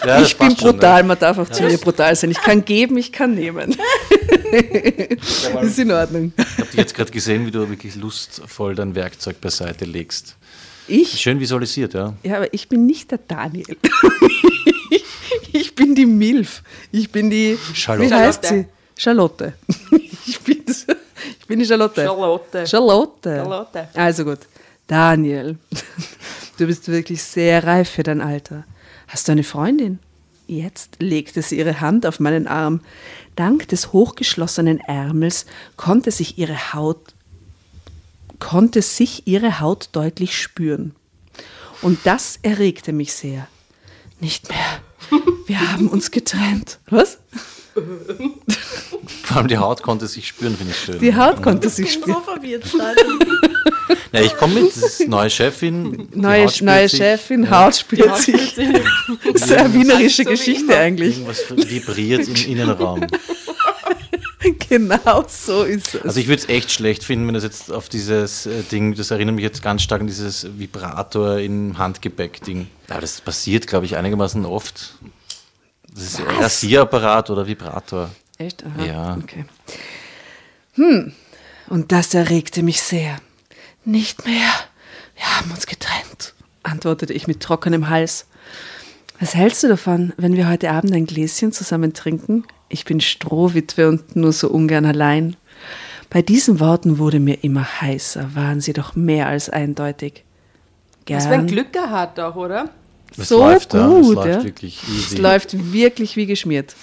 ja, das ich bin passt schon, brutal, man darf auch zu mir brutal sein. Ich kann geben, ich kann nehmen. das ist in Ordnung. Ich habe dich jetzt gerade gesehen, wie du wirklich lustvoll dein Werkzeug beiseite legst. Ich? Schön visualisiert, ja. Ja, aber ich bin nicht der Daniel. Ich bin die Milf. Ich bin die. Charlotte. Wie heißt sie? Charlotte. Ich bin, ich bin die Charlotte. Charlotte. Charlotte. Charlotte. Also gut. Daniel, du bist wirklich sehr reif für dein Alter. Hast du eine Freundin? Jetzt legte sie ihre Hand auf meinen Arm. Dank des hochgeschlossenen Ärmels konnte sich ihre Haut konnte sich ihre Haut deutlich spüren. Und das erregte mich sehr. Nicht mehr. Wir haben uns getrennt. Was? Vor allem die Haut konnte sich spüren, finde ich schön. Die Haut konnte sich Ich bin spüren. so verwirrt. Ja, ich komme mit, das ist neue Chefin. Neue, Haut neue sich. Chefin, Haut spürt sich. Das ist eine wienerische so wie Geschichte immer. eigentlich. Irgendwas vibriert im Innenraum. Genau so ist es. Also ich würde es echt schlecht finden, wenn das jetzt auf dieses äh, Ding, das erinnert mich jetzt ganz stark an dieses Vibrator im Handgepäck-Ding. Aber das passiert, glaube ich, einigermaßen oft. Das ist Rasierapparat oder Vibrator. Echt? Aha. Ja. Okay. Hm. Und das erregte mich sehr. Nicht mehr. Wir haben uns getrennt, antwortete ich mit trockenem Hals. Was hältst du davon, wenn wir heute Abend ein Gläschen zusammen trinken? Ich bin Strohwitwe und nur so ungern allein. Bei diesen Worten wurde mir immer heißer, waren sie doch mehr als eindeutig. Was für ein Gern. Glück er hat auch, oder? Es So läuft, ja, es gut, läuft ja. wirklich Es easy. läuft wirklich wie geschmiert.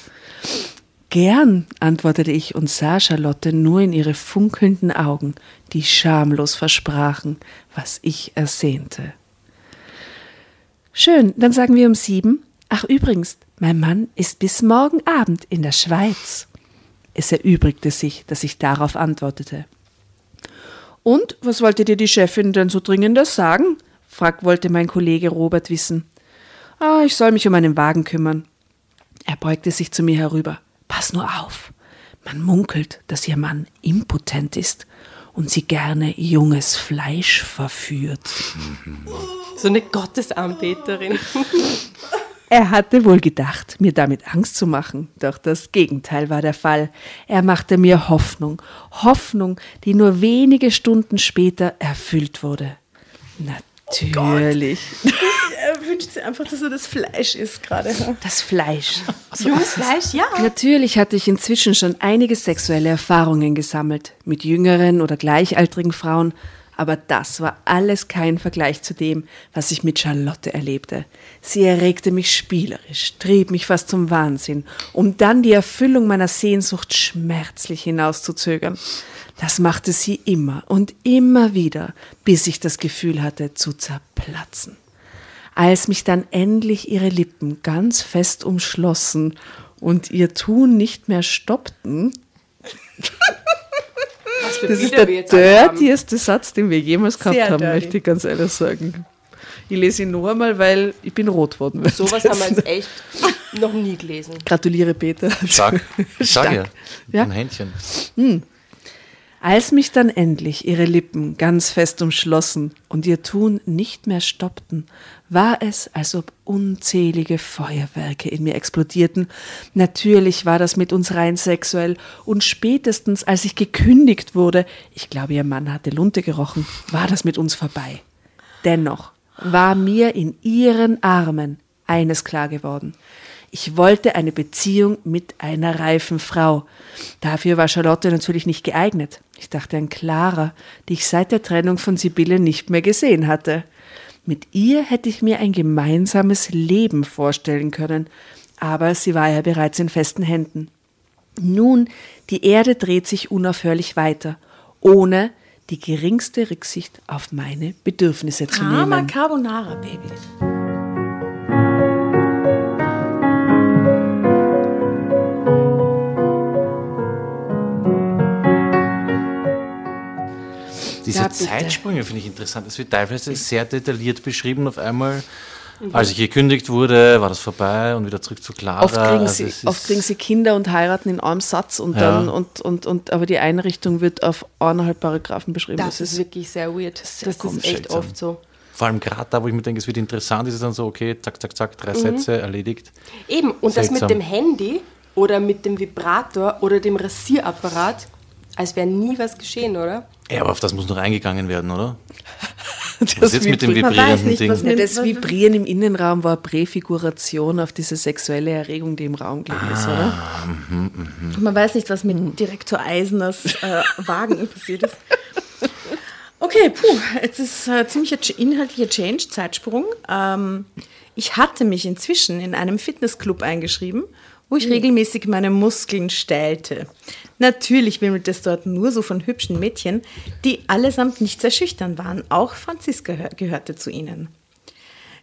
Gern, antwortete ich und sah Charlotte nur in ihre funkelnden Augen, die schamlos versprachen, was ich ersehnte. Schön, dann sagen wir um sieben. Ach übrigens, mein Mann ist bis morgen Abend in der Schweiz. Es erübrigte sich, dass ich darauf antwortete. Und was wollte dir die Chefin denn so dringendes sagen? frag wollte mein Kollege Robert wissen. Ah, ich soll mich um einen Wagen kümmern. Er beugte sich zu mir herüber. Pass nur auf. Man munkelt, dass ihr Mann impotent ist und sie gerne junges Fleisch verführt. So eine Gottesanbeterin. Er hatte wohl gedacht, mir damit Angst zu machen, doch das Gegenteil war der Fall. Er machte mir Hoffnung, Hoffnung, die nur wenige Stunden später erfüllt wurde. Natürlich. Er wünscht sich einfach, dass er das Fleisch isst gerade. Das Fleisch. Junges Fleisch, ja. Natürlich hatte ich inzwischen schon einige sexuelle Erfahrungen gesammelt, mit jüngeren oder gleichaltrigen Frauen, aber das war alles kein Vergleich zu dem, was ich mit Charlotte erlebte. Sie erregte mich spielerisch, trieb mich fast zum Wahnsinn, um dann die Erfüllung meiner Sehnsucht schmerzlich hinauszuzögern. Das machte sie immer und immer wieder, bis ich das Gefühl hatte zu zerplatzen. Als mich dann endlich ihre Lippen ganz fest umschlossen und ihr Tun nicht mehr stoppten, das ist der dirtieste Satz, den wir jemals gehabt Sehr haben, dirty. möchte ich ganz ehrlich sagen. Ich lese ihn noch einmal, weil ich bin rot worden. Sowas haben wir jetzt echt noch nie gelesen. Gratuliere, Peter. Stark. Ich sage ja. Stark. Ja. Ein Händchen. Als mich dann endlich ihre Lippen ganz fest umschlossen und ihr Tun nicht mehr stoppten, war es, als ob unzählige Feuerwerke in mir explodierten. Natürlich war das mit uns rein sexuell und spätestens als ich gekündigt wurde, ich glaube, ihr Mann hatte Lunte gerochen, war das mit uns vorbei. Dennoch war mir in ihren Armen eines klar geworden. Ich wollte eine Beziehung mit einer reifen Frau. Dafür war Charlotte natürlich nicht geeignet. Ich dachte an Clara, die ich seit der Trennung von Sibylle nicht mehr gesehen hatte. Mit ihr hätte ich mir ein gemeinsames Leben vorstellen können, aber sie war ja bereits in festen Händen. Nun, die Erde dreht sich unaufhörlich weiter, ohne die geringste Rücksicht auf meine Bedürfnisse zu Drama nehmen. Carbonara, Baby. Diese Ja. Zeitsprünge finde ich interessant. Es wird teilweise sehr detailliert beschrieben. Auf einmal, als ich gekündigt wurde, war das vorbei und wieder zurück zu Clara. Oft kriegen, Also sie, oft kriegen sie Kinder und heiraten in einem Satz und Ja. dann und, und, und aber die Einrichtung wird auf eineinhalb Paragraphen beschrieben. Das ist wirklich sehr weird. Das ist echt seltsam. oft so. Vor allem gerade da, wo ich mir denke, es wird interessant, ist es dann so, okay, zack, zack, zack, Mhm. drei Sätze erledigt. Eben, und das Seltsam. mit dem Handy oder mit dem Vibrator oder dem Rasierapparat, als wäre nie was geschehen, oder? Ja, aber auf das muss noch eingegangen werden, oder? das Was ist jetzt mit dem vibrierenden nicht, Ding? Ja, das Vibrieren im Innenraum war Präfiguration auf diese sexuelle Erregung, die im Raum gelegen ist, oder? Man weiß nicht, was mit Direktor Eisners äh, Wagen passiert ist. Okay, puh, jetzt ist äh, ziemlich ein ch- inhaltlicher Change, Zeitsprung. Ähm, ich hatte mich inzwischen in einem Fitnessclub eingeschrieben, wo ich regelmäßig meine Muskeln stellte. Natürlich wimmelte es dort nur so von hübschen Mädchen, die allesamt nicht sehr schüchtern waren. Auch Franziska hör- gehörte zu ihnen.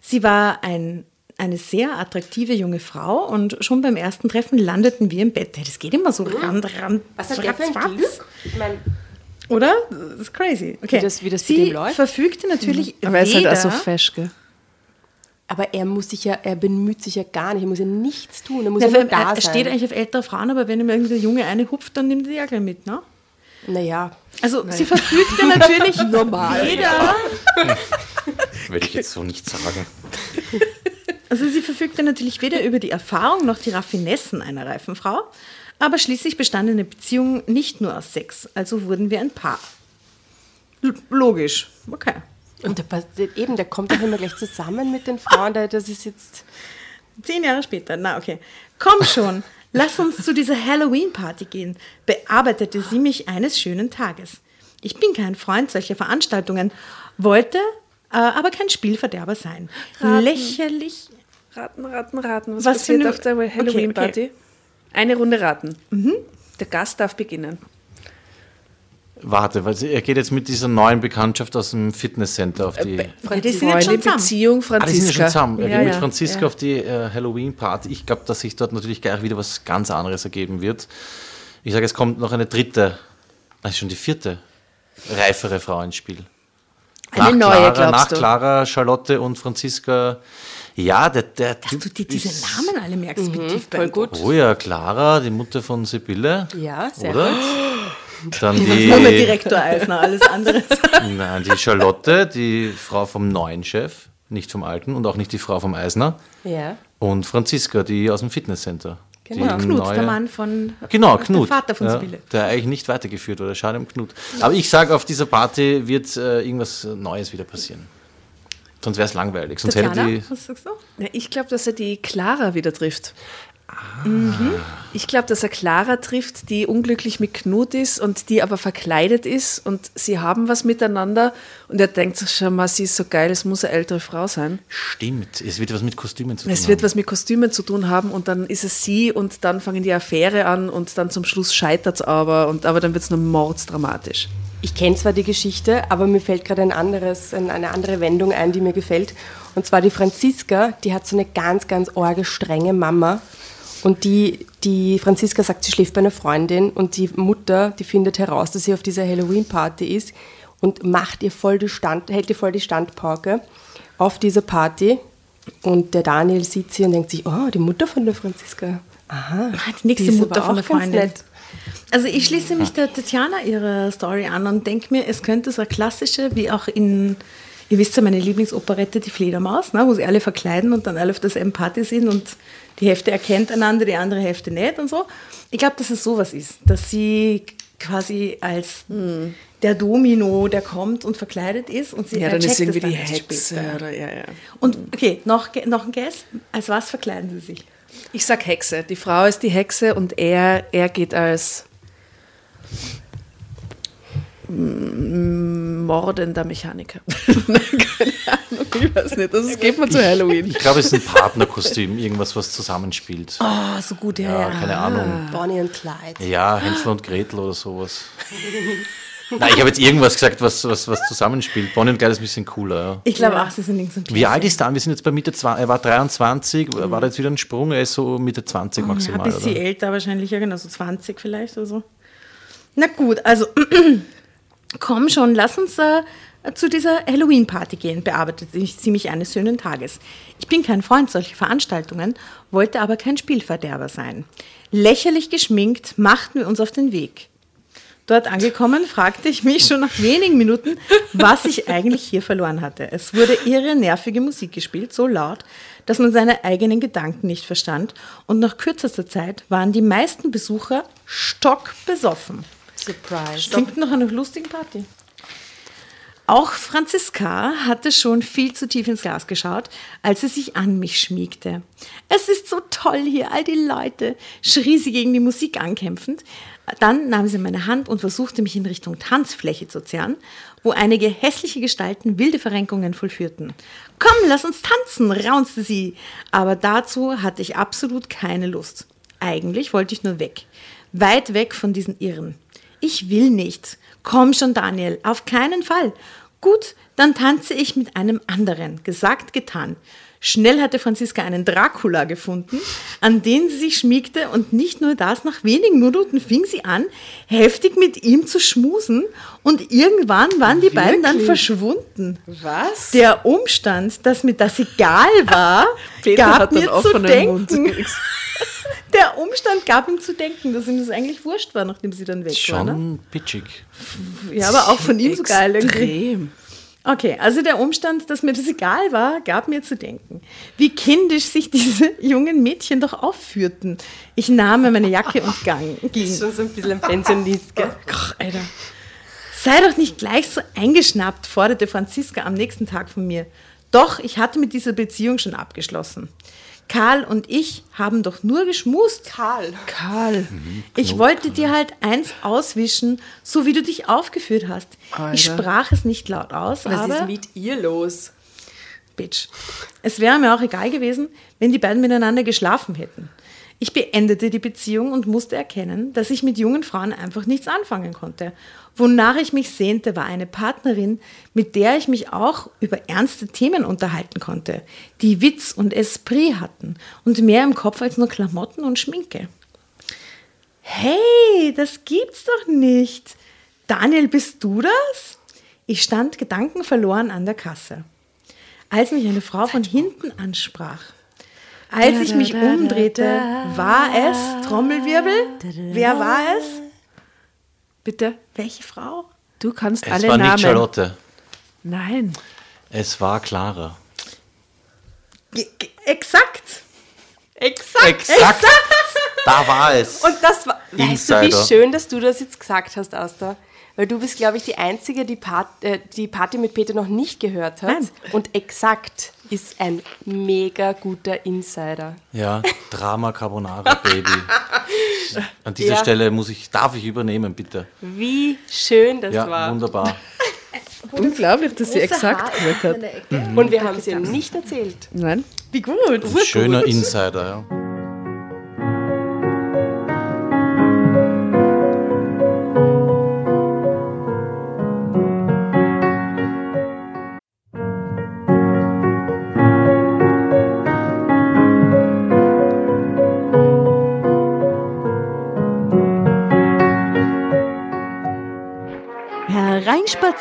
Sie war ein eine sehr attraktive junge Frau und schon beim ersten Treffen landeten wir im Bett. Das geht immer so ran, ran, Was hat der für ein ratzfatz. Glück? Ich meine, Oder? Das ist crazy. Okay. Wie das- wie das Sie dem läuft? verfügte natürlich Aber er ist halt auch so fesch, gell? Aber er muss sich ja, er bemüht sich ja gar nicht, er muss ja nichts tun, er muss ja nur er, da er sein. steht eigentlich auf ältere Frauen, aber wenn ihm irgendein Junge eine hupft, dann nimmt er die ja gleich mit, ne? naja, Also sie verfügte natürlich normal. Weder, Würde ich jetzt so nicht sagen. also sie verfügte natürlich weder über die Erfahrung noch die Raffinessen einer reifen Frau, aber schließlich bestand eine Beziehung nicht nur aus Sex, also wurden wir ein Paar. L logisch, okay. Und der, eben, der kommt doch immer gleich zusammen mit den Frauen, da- das ist jetzt, Zehn Jahre später, na okay. Komm schon, lass uns zu dieser Halloween-Party gehen, bearbeitete sie mich eines schönen Tages. Ich bin kein Freund solcher Veranstaltungen, wollte äh, aber kein Spielverderber sein. Raten. Lächerlich. Raten, raten, raten. Was, Was für passiert eine- auf der Okay, Halloween-Party? okay. Eine Runde raten. Der Gast darf beginnen. Warte, weil er geht jetzt mit dieser neuen Bekanntschaft aus dem Fitnesscenter auf die. Ja, die sind Freunde, jetzt schon zusammen. Beziehung, Ah, die Franziska. sind ja schon zusammen. Er Ja, geht mit ja. Franziska auf die äh, Halloween-Party. Ich glaube, dass sich dort natürlich gleich wieder was ganz anderes ergeben wird. Ich sage, es kommt noch eine dritte, das ist schon die vierte, reifere Frau ins Spiel. Eine neue, Clara, nach du? Clara, Charlotte und Franziska. Ja, der, der Dass du dir diese Namen alle merkst, wie tief voll gut. Oh ja, Clara, die Mutter von Sibylle. Ja, sehr oder? gut. Dann Nur die, Direktor Eisner, alles andere. nein, die Charlotte, die Frau vom neuen Chef, nicht vom alten und auch nicht die Frau vom Eisner. Ja. Und Franziska, die aus dem Fitnesscenter. Genau. Die Knut, neue- der Mann von Genau, der Knut. Vater von ja, Sibylle. Der eigentlich nicht weitergeführt wurde. Schade um Knut. Aber ich sage, auf dieser Party wird äh, irgendwas Neues wieder passieren. Sonst wäre es langweilig. Sonst hätte die. was sagst du? Ja, ich glaube, dass er die Clara wieder trifft. Mhm. Ich glaube, dass er Clara trifft, die unglücklich mit Knut ist und die aber verkleidet ist und sie haben was miteinander und er denkt sich schon mal, sie ist so geil, es muss eine ältere Frau sein. Stimmt, es wird was mit Kostümen zu tun Es wird haben. was mit Kostümen zu tun haben und dann ist es sie und dann fangen die Affäre an und dann zum Schluss scheitert es aber und aber dann wird es nur mordsdramatisch. Ich kenne zwar die Geschichte, aber mir fällt gerade ein anderes, ein- eine andere Wendung ein, die mir gefällt. Und zwar die Franziska, die hat so eine ganz, ganz orge, strenge Mama. Und die, die Franziska sagt, sie schläft bei einer Freundin und die Mutter, die findet heraus, dass sie auf dieser Halloween-Party ist und macht ihr voll die Stand, hält ihr voll die Standpauke auf dieser Party. Und der Daniel sieht sie und denkt sich, oh, die Mutter von der Franziska. Aha, Ah, Die nächste ist Mutter aber von der Freundin. nett. Also ich schließe mich der Tatjana ihrer Story an und denke mir, es könnte so eine klassische, wie auch in, ihr wisst ja, meine Lieblingsoperette, die Fledermaus, ne, wo sie alle verkleiden und dann alle auf derselben Party sind und die Hälfte erkennt einander, die andere Hälfte nicht und so. Ich glaube, dass es sowas ist, dass sie quasi als der Domino, der kommt und verkleidet ist und sie Ja, dann ist irgendwie dann die Hexe später. oder ja, ja. Und okay, noch, noch ein Guess. Als was verkleiden sie sich? Ich sag Hexe. Die Frau ist die Hexe und er, er geht als mordender Mechaniker. Keine Ahnung, ich weiß nicht. Das geht mir zu Halloween. Ich glaube, es ist ein Partnerkostüm, irgendwas, was zusammenspielt. Oh, so gut, ja, Ja, ja. keine Ahnung. Bonnie und Clyde. Ja, Hänsel und Gretel oder sowas. Nein, ich habe jetzt irgendwas gesagt, was, was, was zusammenspielt. Bonnie und Clyde ist ein bisschen cooler. Ja. Ich glaube auch, sie sind links und Wie alt ist er? Wir sind jetzt bei Mitte 20, er war 23, war da jetzt wieder ein Sprung, er ist so Mitte 20 Ja, maximal. ein bisschen oder? älter wahrscheinlich, ja genau, so 20 vielleicht oder so. Na gut, also komm schon, lass uns äh, zu dieser Halloween-Party gehen, bearbeitete ich ziemlich eines schönen Tages. Ich bin kein Freund solcher Veranstaltungen, wollte aber kein Spielverderber sein. Lächerlich geschminkt machten wir uns auf den Weg. Dort angekommen, fragte ich mich schon nach wenigen Minuten, was ich eigentlich hier verloren hatte. Es wurde irre, nervige Musik gespielt, so laut, dass man seine eigenen Gedanken nicht verstand. Und nach kürzester Zeit waren die meisten Besucher stockbesoffen. Surprise. Klingt nach einer lustigen Party. Auch Franziska hatte schon viel zu tief ins Glas geschaut, als sie sich an mich schmiegte. Es ist so toll hier, all die Leute, schrie sie gegen die Musik ankämpfend. Dann nahm sie meine Hand und versuchte mich in Richtung Tanzfläche zu zerren, wo einige hässliche Gestalten wilde Verrenkungen vollführten. Komm, lass uns tanzen, raunzte sie. Aber dazu hatte ich absolut keine Lust. Eigentlich wollte ich nur weg. Weit weg von diesen Irren. Ich will nicht. Komm schon, Daniel, auf keinen Fall. Gut, dann tanze ich mit einem anderen. Gesagt, getan. Schnell hatte Franziska einen Dracula gefunden, an den sie sich schmiegte und nicht nur das, nach wenigen Minuten fing sie an, heftig mit ihm zu schmusen und irgendwann waren die beiden dann verschwunden. Was? Der Umstand, dass mir das egal war, gab mir zu denken. Der Umstand gab ihm zu denken, dass ihm das eigentlich wurscht war, nachdem sie dann weg war. Ne? Schon pitchig. Ja, aber auch von ihm so geil irgendwie. Extrem. Okay, also der Umstand, dass mir das egal war, gab mir zu denken. Wie kindisch sich diese jungen Mädchen doch aufführten. Ich nahm mir meine Jacke und gang, ging. Schon so ein bisschen ein Pensionist, gell? Ach, Alter. Sei doch nicht gleich so eingeschnappt, forderte Franziska am nächsten Tag von mir. Doch, ich hatte mit dieser Beziehung schon abgeschlossen. Karl und ich haben doch nur geschmust. Karl. Karl, ich wollte dir halt eins auswischen, so wie du dich aufgeführt hast. Ich Alter. sprach es nicht laut aus, Was aber... ist mit ihr los? Bitch. Es wäre mir auch egal gewesen, wenn die beiden miteinander geschlafen hätten. Ich beendete die Beziehung und musste erkennen, dass ich mit jungen Frauen einfach nichts anfangen konnte. Wonach ich mich sehnte, war eine Partnerin, mit der ich mich auch über ernste Themen unterhalten konnte, die Witz und Esprit hatten und mehr im Kopf als nur Klamotten und Schminke. Hey, das gibt's doch nicht. Daniel, bist du das? Ich stand gedankenverloren an der Kasse als mich eine Frau von hinten ansprach. Als ich mich umdrehte, war es Trommelwirbel. Wer war es? Bitte, Welche Frau? du kannst Es alle war Namen. nicht Charlotte. Nein. Es war Clara. Ge- ge- Exakt. Exakt. Exakt. Da war es. Und das war, weißt du, wie schön, dass du das jetzt gesagt hast, Asta? Weil du bist, glaube ich, die Einzige, die, Part, äh, die Party mit Peter noch nicht gehört hat. Nein. Und exakt ist ein mega guter Insider. Ja, Drama Carbonara Baby. An dieser Ja. Stelle muss ich, darf ich übernehmen, bitte. Wie schön das Ja, war. wunderbar. Unglaublich, dass sie exakt gehört hat. Und wir haben es ihr nicht erzählt. Nein. Wie gut. Ein schöner Insider, ja.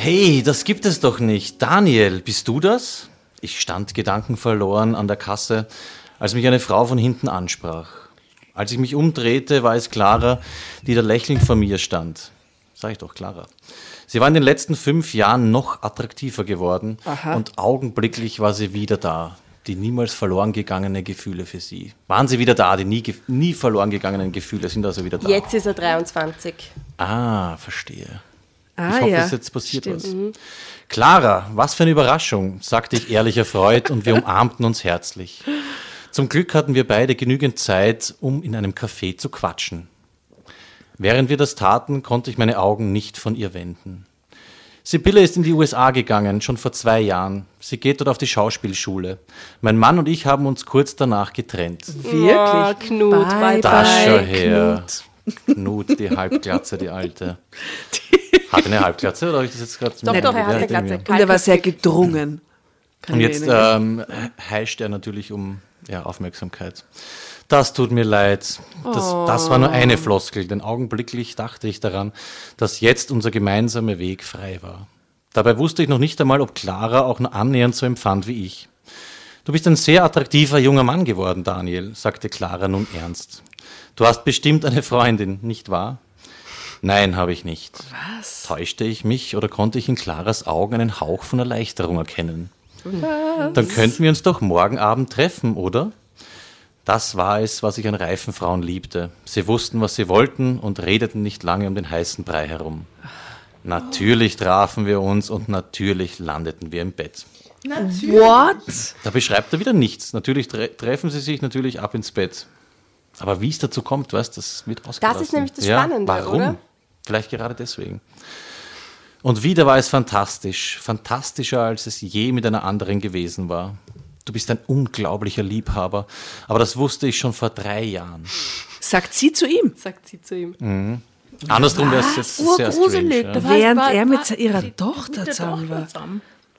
Hey, das gibt es doch nicht. Daniel, bist du das? Ich stand gedankenverloren an der Kasse, als mich eine Frau von hinten ansprach. Als ich mich umdrehte, war es Clara, die da lächelnd vor mir stand. Sag ich doch, Clara. Sie war in den letzten fünf Jahren noch attraktiver geworden und augenblicklich war sie wieder da. Die niemals verloren gegangene Gefühle für sie. Waren sie wieder da? Die nie, nie verloren gegangenen Gefühle sind also wieder da. Jetzt ist er 23. Ah, verstehe. Ah, ich hoffe, ja. es jetzt passiert Stimmt. was. Clara, was für eine Überraschung, sagte ich ehrlich erfreut und wir umarmten uns herzlich. Zum Glück hatten wir beide genügend Zeit, um in einem Café zu quatschen. Während wir das taten, konnte ich meine Augen nicht von ihr wenden. Sibylle ist in die USA gegangen, schon vor zwei Jahren. Sie geht dort auf die Schauspielschule. Mein Mann und ich haben uns kurz danach getrennt. Wirklich? Oh, Knut, bye, Da bye. schau her. Knut, die Halbglatze, die alte. Hat eine Halbglatze oder habe ich das jetzt gerade Doch, doch, er hat eine Glatze. Und er war sehr gedrungen. Kann Und jetzt ähm, heischt er natürlich um ja, Aufmerksamkeit. Das tut mir leid. Das, das war nur eine Floskel, denn augenblicklich dachte ich daran, dass jetzt unser gemeinsamer Weg frei war. Dabei wusste ich noch nicht einmal, ob Clara auch nur annähernd so empfand wie ich. Du bist ein sehr attraktiver junger Mann geworden, Daniel, sagte Clara nun ernst. Du hast bestimmt eine Freundin, nicht wahr? Nein, habe ich nicht. Was? Täuschte ich mich oder konnte ich in Claras Augen einen Hauch von Erleichterung erkennen? Was? Dann könnten wir uns doch morgen Abend treffen, oder? Das war es, was ich an reifen Frauen liebte. Sie wussten, was sie wollten und redeten nicht lange um den heißen Brei herum. Natürlich trafen wir uns und natürlich landeten wir im Bett. Natürlich. What? Da beschreibt er wieder nichts. Natürlich tre treffen sie sich natürlich ab ins Bett. Aber wie es dazu kommt, weißt das wird ausgelassen. Das ist nämlich das Spannende, ja, warum? oder? Vielleicht gerade deswegen. Und wieder war es fantastisch, fantastischer, als es je mit einer anderen gewesen war. Du bist ein unglaublicher Liebhaber, aber das wusste ich schon vor drei Jahren. Sagt sie zu ihm? Sagt sie zu ihm. Mhm. Andersrum wäre es jetzt sehr strange. Ja. Während er mit ihrer Tochter zusammen war.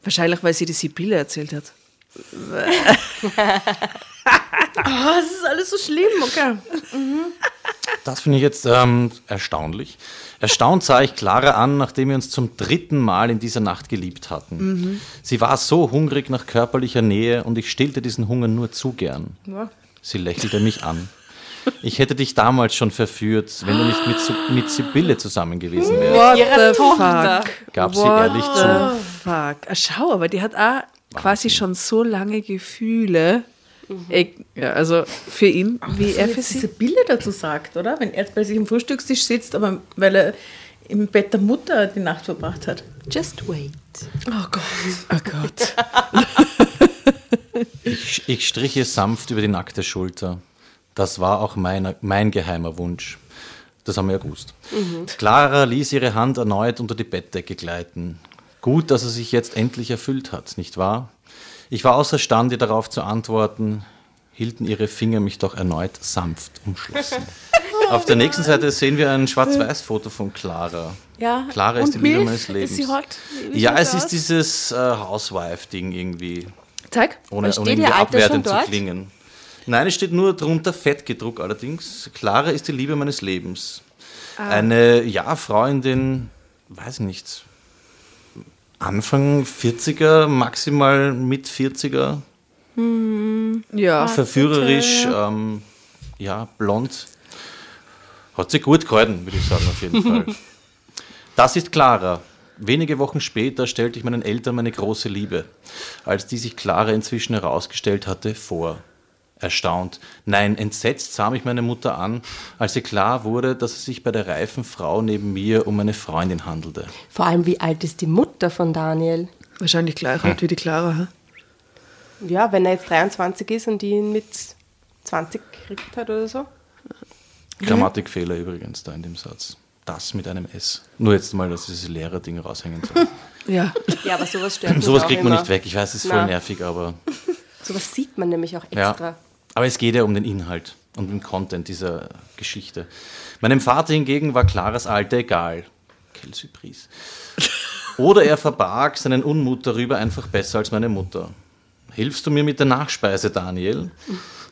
Wahrscheinlich, weil sie die Sibylle erzählt hat. oh, das ist alles so schlimm, okay. Mhm. Das finde ich jetzt ähm, erstaunlich. Erstaunt sah ich Clara an, nachdem wir uns zum dritten Mal in dieser Nacht geliebt hatten. Mhm. Sie war so hungrig nach körperlicher Nähe und ich stillte diesen Hunger nur zu gern. Ja. Sie lächelte mich an. Ich hätte dich damals schon verführt, wenn du nicht mit, mit Sibylle zusammen gewesen wärst. What the fuck? Gab sie ehrlich zu. What the fuck? Ah, schau, aber die hat auch Wahnsinn. quasi schon so lange Gefühle. Mhm. Ich, ja, also für ihn, Ach, wie er für sie. Sibylle dazu sagt, oder? Wenn er bei sich am Frühstückstisch sitzt, aber weil er im Bett der Mutter die Nacht verbracht hat. Just wait. Oh Gott. Oh Gott. ich, ich strich ihr sanft über die nackte Schulter. Das war auch mein, mein geheimer Wunsch. Das haben wir ja gewusst. Mhm. Clara ließ ihre Hand erneut unter die Bettdecke gleiten. Gut, dass er sich jetzt endlich erfüllt hat, nicht wahr? Ich war außerstande darauf zu antworten, hielten ihre Finger mich doch erneut sanft umschlossen. Auf der nächsten Seite sehen wir ein Schwarz-Weiß-Foto von Clara. Ja, Clara ist die Liebe meines Lebens. Ist sie hot? Ja, es ist dieses äh, Housewife-Ding irgendwie. Zeig. Ohne, ohne irgendwie abwertend zu klingen. Nein, es steht nur drunter fett gedruckt allerdings. Clara ist die Liebe meines Lebens. Ah. Eine, ja, Frau in den, weiß nicht, Anfang 40er, maximal mit 40er. Hm, ja. Verführerisch, ähm, ja, blond. Hat sie gut gehalten, würde ich sagen, auf jeden Fall. Das ist Clara. Wenige Wochen später stellte ich meinen Eltern meine große Liebe, als die sich Clara inzwischen herausgestellt hatte, vor erstaunt. Nein, entsetzt sah mich meine Mutter an, als ihr klar wurde, dass es sich bei der reifen Frau neben mir um eine Freundin handelte. Vor allem, wie alt ist die Mutter von Daniel? Wahrscheinlich gleich alt hm. wie die Clara. Hm? Ja, wenn er jetzt 23 ist und die ihn mit 20 gekriegt hat oder so. Grammatikfehler übrigens da in dem Satz. Das mit einem S. Nur jetzt mal, dass dieses Lehrerding raushängen soll. ja. ja, aber sowas stört mich Sowas kriegt man immer. nicht weg. Ich weiß, es ist voll nervig, aber Sowas sieht man nämlich auch extra. Ja. Aber es geht ja um den Inhalt und den Content dieser Geschichte. Meinem Vater hingegen war Claras Alter egal. Quelle Surprise. Oder er verbarg seinen Unmut darüber einfach besser als meine Mutter. Hilfst du mir mit der Nachspeise, Daniel?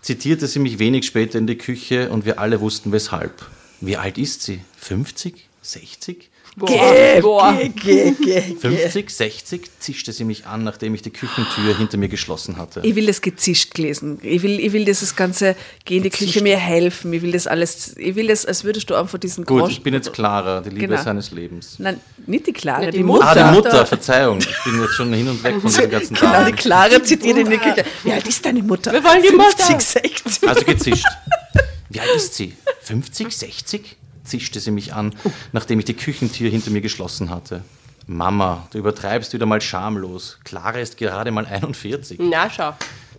Zitierte sie mich wenig später in die Küche und wir alle wussten weshalb. Wie alt ist sie? 50? 60? Boah, boah. Geh, geh, geh, 50, 60 zischte sie mich an, nachdem ich die Küchentür hinter mir geschlossen hatte. Ich will das gezischt lesen. Ich will, ich will dieses ganze, geh in die Küche, mir helfen. Ich will das alles, ich will das, als würdest du einfach diesen Gut, Grosch ich bin jetzt Clara, die Liebe genau. seines Lebens. Nein, nicht die Clara, ja, die, die, Mutter. Ah, die Mutter, Verzeihung. Ich bin jetzt schon hin und weg von diesem ganzen Genau, die Clara zitiert in die Küche. Wie alt ist deine Mutter? Wir wollen die 50, Mutter. 60. Also gezischt. Wie alt ist sie? 50, 60? Zischte sie mich an, nachdem ich die Küchentür hinter mir geschlossen hatte. Mama, du übertreibst wieder mal schamlos. Clara ist gerade mal 41. Na, schau.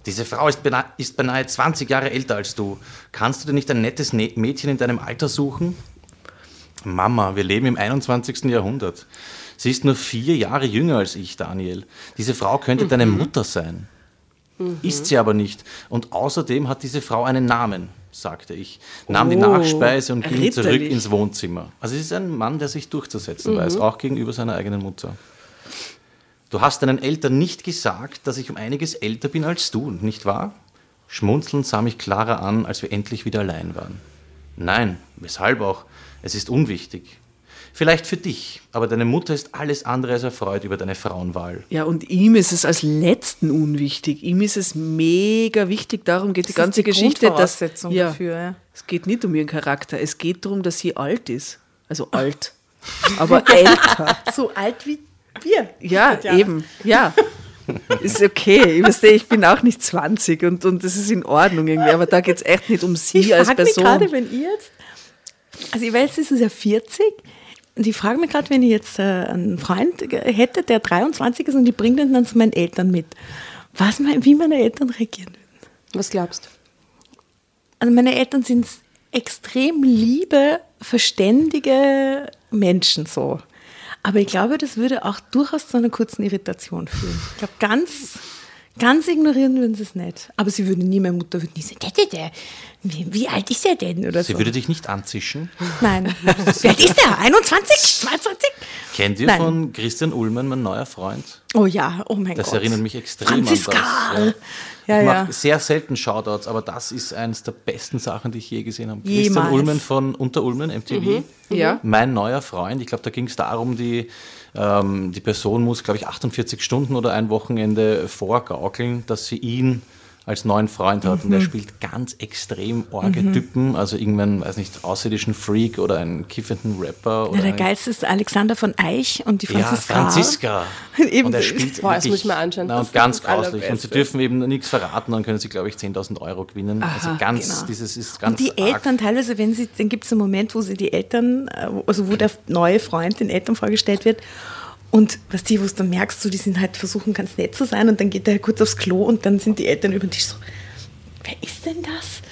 Diese Frau ist, bena ist beinahe 20 Jahre älter als du. Kannst du dir nicht ein nettes ne Mädchen in deinem Alter suchen? Mama, wir leben im 21. Jahrhundert. Sie ist nur vier Jahre jünger als ich, Daniel. Diese Frau könnte mhm. deine Mutter sein. Mhm. Ist sie aber nicht. Und außerdem hat diese Frau einen Namen sagte ich, nahm oh, die Nachspeise und ging zurück ins Wohnzimmer. Also es ist ein Mann, der sich durchzusetzen mhm. weiß, auch gegenüber seiner eigenen Mutter. Du hast deinen Eltern nicht gesagt, dass ich um einiges älter bin als du, nicht wahr? Schmunzelnd sah mich Clara an, als wir endlich wieder allein waren. Nein, weshalb auch? Es ist unwichtig. Vielleicht für dich, aber deine Mutter ist alles andere als erfreut über deine Frauenwahl. Ja, und ihm ist es als Letzten unwichtig. Ihm ist es mega wichtig, darum geht die Das ist ganze die Geschichte. Dass, Grundvoraussetzung ja, dafür, ja. Es geht nicht um ihren Charakter, es geht darum, dass sie alt ist. Also alt. Aber älter. So alt wie wir. Ja, Tatjana. eben. Ja. Ist okay. Ich, verstehe, ich bin auch nicht 20 und, und das ist in Ordnung irgendwie. Aber da geht es echt nicht um sie Ich als frage mich Person. gerade, wenn ihr jetzt, also ich weiß, es ist ja 40, und ich frage mich gerade, wenn ich jetzt äh, einen Freund hätte, der 23 ist und die bringt ihn dann zu meinen Eltern mit, was mein, wie meine Eltern reagieren würden. Was glaubst du? Also meine Eltern sind extrem liebe, verständige Menschen so. Aber ich glaube, das würde auch durchaus zu einer kurzen Irritation führen. Ich glaube, ganz, ganz ignorieren würden sie es nicht. Aber sie würden nie, meine Mutter würde nie sagen, der, der, der, wie, wie alt ist er denn? Oder Sie so. würde dich nicht anzischen. Nein. Wie alt ist der? 21? 22? Kennt ihr Nein. von Christian Ullmann, mein neuer Freund? Oh ja, oh mein Das Gott. erinnert mich extrem Franziska. an das. Ja, ich ja. mache sehr selten Shoutouts, aber das ist eines der besten Sachen, die ich je gesehen habe. Jemals. Christian Ullmann von Unter Ullmann, MTV. Ja. Mein neuer Freund. Ich glaube, da ging es darum, die, ähm, die Person muss, glaube ich, 48 Stunden oder ein Wochenende vorgaukeln, dass sie ihn als neuen Freund hat. Und er spielt ganz extrem orge Typen, also irgendwann, weiß nicht, außerirdischen Freak oder einen kiffenden Rapper. Oder Ja, der geilste ist Alexander von Eich und die Franziska. ja, Franziska. Eben. Und er spielt Boah, das wirklich, muss ich mir anschauen. Na, Das und ganz das grauslich. Und sie dürfen eben nichts verraten, dann können sie, glaube ich, 10.000 Euro gewinnen. also ganz, genau. dieses ist ganz Und die arg. Eltern teilweise, wenn sie, dann gibt es einen Moment, wo sie die Eltern, äh, also wo der neue Freund den Eltern vorgestellt wird. Und was die, wo du dann merkst, so, die sind halt versuchen ganz nett zu sein und dann geht er halt kurz aufs Klo und dann sind die Eltern über den Tisch so, wer ist denn das?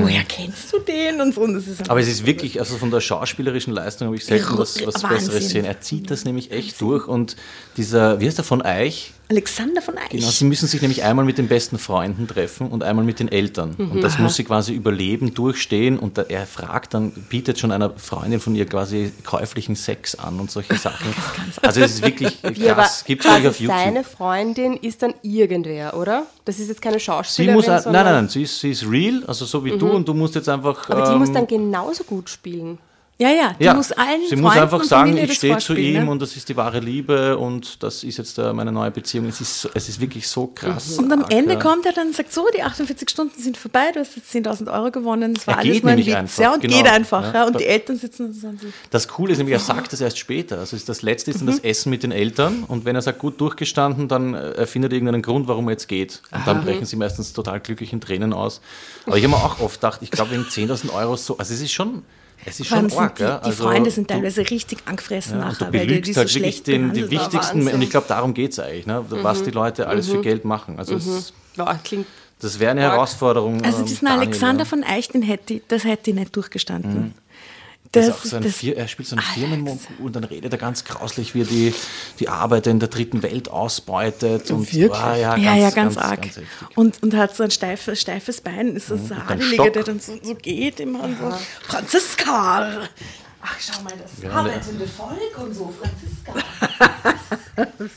Woher kennst du den? Und so. Und das ist Aber es ist wirklich, also von der schauspielerischen Leistung habe ich selten was, was Wahnsinn. Besseres gesehen. Er zieht das nämlich echt durch und dieser, wie heißt der von Eich? Alexander von Eich. Genau, sie müssen sich nämlich einmal mit den besten Freunden treffen und einmal mit den Eltern. Und das muss sie quasi überleben, durchstehen. Und da, er fragt dann, bietet schon einer Freundin von ihr quasi käuflichen Sex an und solche Sachen. Also es ist wirklich krass. Gibt es auf YouTube. seine Freundin ist dann irgendwer, oder? Das ist jetzt keine Sie Schauspielerin, muss, ein- nein, nein, nein, sie ist, sie ist real, also so wie du und du musst jetzt einfach. Aber die ähm, muss dann genauso gut spielen. Ja, ja, die ja, muss allen sie muss einfach sagen, ich stehe zu ihm ne? und das ist die wahre Liebe und das ist jetzt äh, meine neue Beziehung. Es ist, es ist wirklich so krass. Und am arg, Ende ja. kommt er dann und sagt, so, die 48 Stunden sind vorbei, du hast jetzt 10.000 Euro gewonnen, das war Er alles nur ein Witz. einfach, ja, und genau. geht einfach. Ja. Und die Eltern sitzen und sagen so, Das Coole ist nämlich, er sagt das erst später. Also ist das letzte ist dann Mhm. das Essen mit den Eltern und wenn er sagt, gut durchgestanden, dann äh, erfindet er irgendeinen Grund, warum er jetzt geht. Und dann brechen sie meistens total glücklich in Tränen aus. Aber ich habe mir auch oft gedacht, ich glaube wegen 10.000 Euro so, also es ist schon, es ist schon arg. die, ja. die Also Freunde sind du- teilweise richtig angefressen Ja, nachher, du weil die, die so halt wirklich den, die wichtigsten, und ich glaube, darum geht es eigentlich, ne? was die Leute alles Mhm. für Geld machen. Also es, Ja, klingt das wäre eine Herausforderung. Also ähm, diesen Daniel, Alexander ja. von Eich, den hätte das hätte ich nicht durchgestanden. Das Das, ist auch so ein Fir er spielt so einen Firmenmund und dann redet er ganz grauslich, wie er die, die Arbeiter in der dritten Welt ausbeutet. Und, Wirklich? Ah, ja, ja, ja, ganz, arg. heftig. und, und hat so ein steifes, steifes Bein, ist das Mhm. Adeliger, der dann so, so geht immer und so. Franziska! Ach, schau mal, das arbeitende Volk und so, Franziska.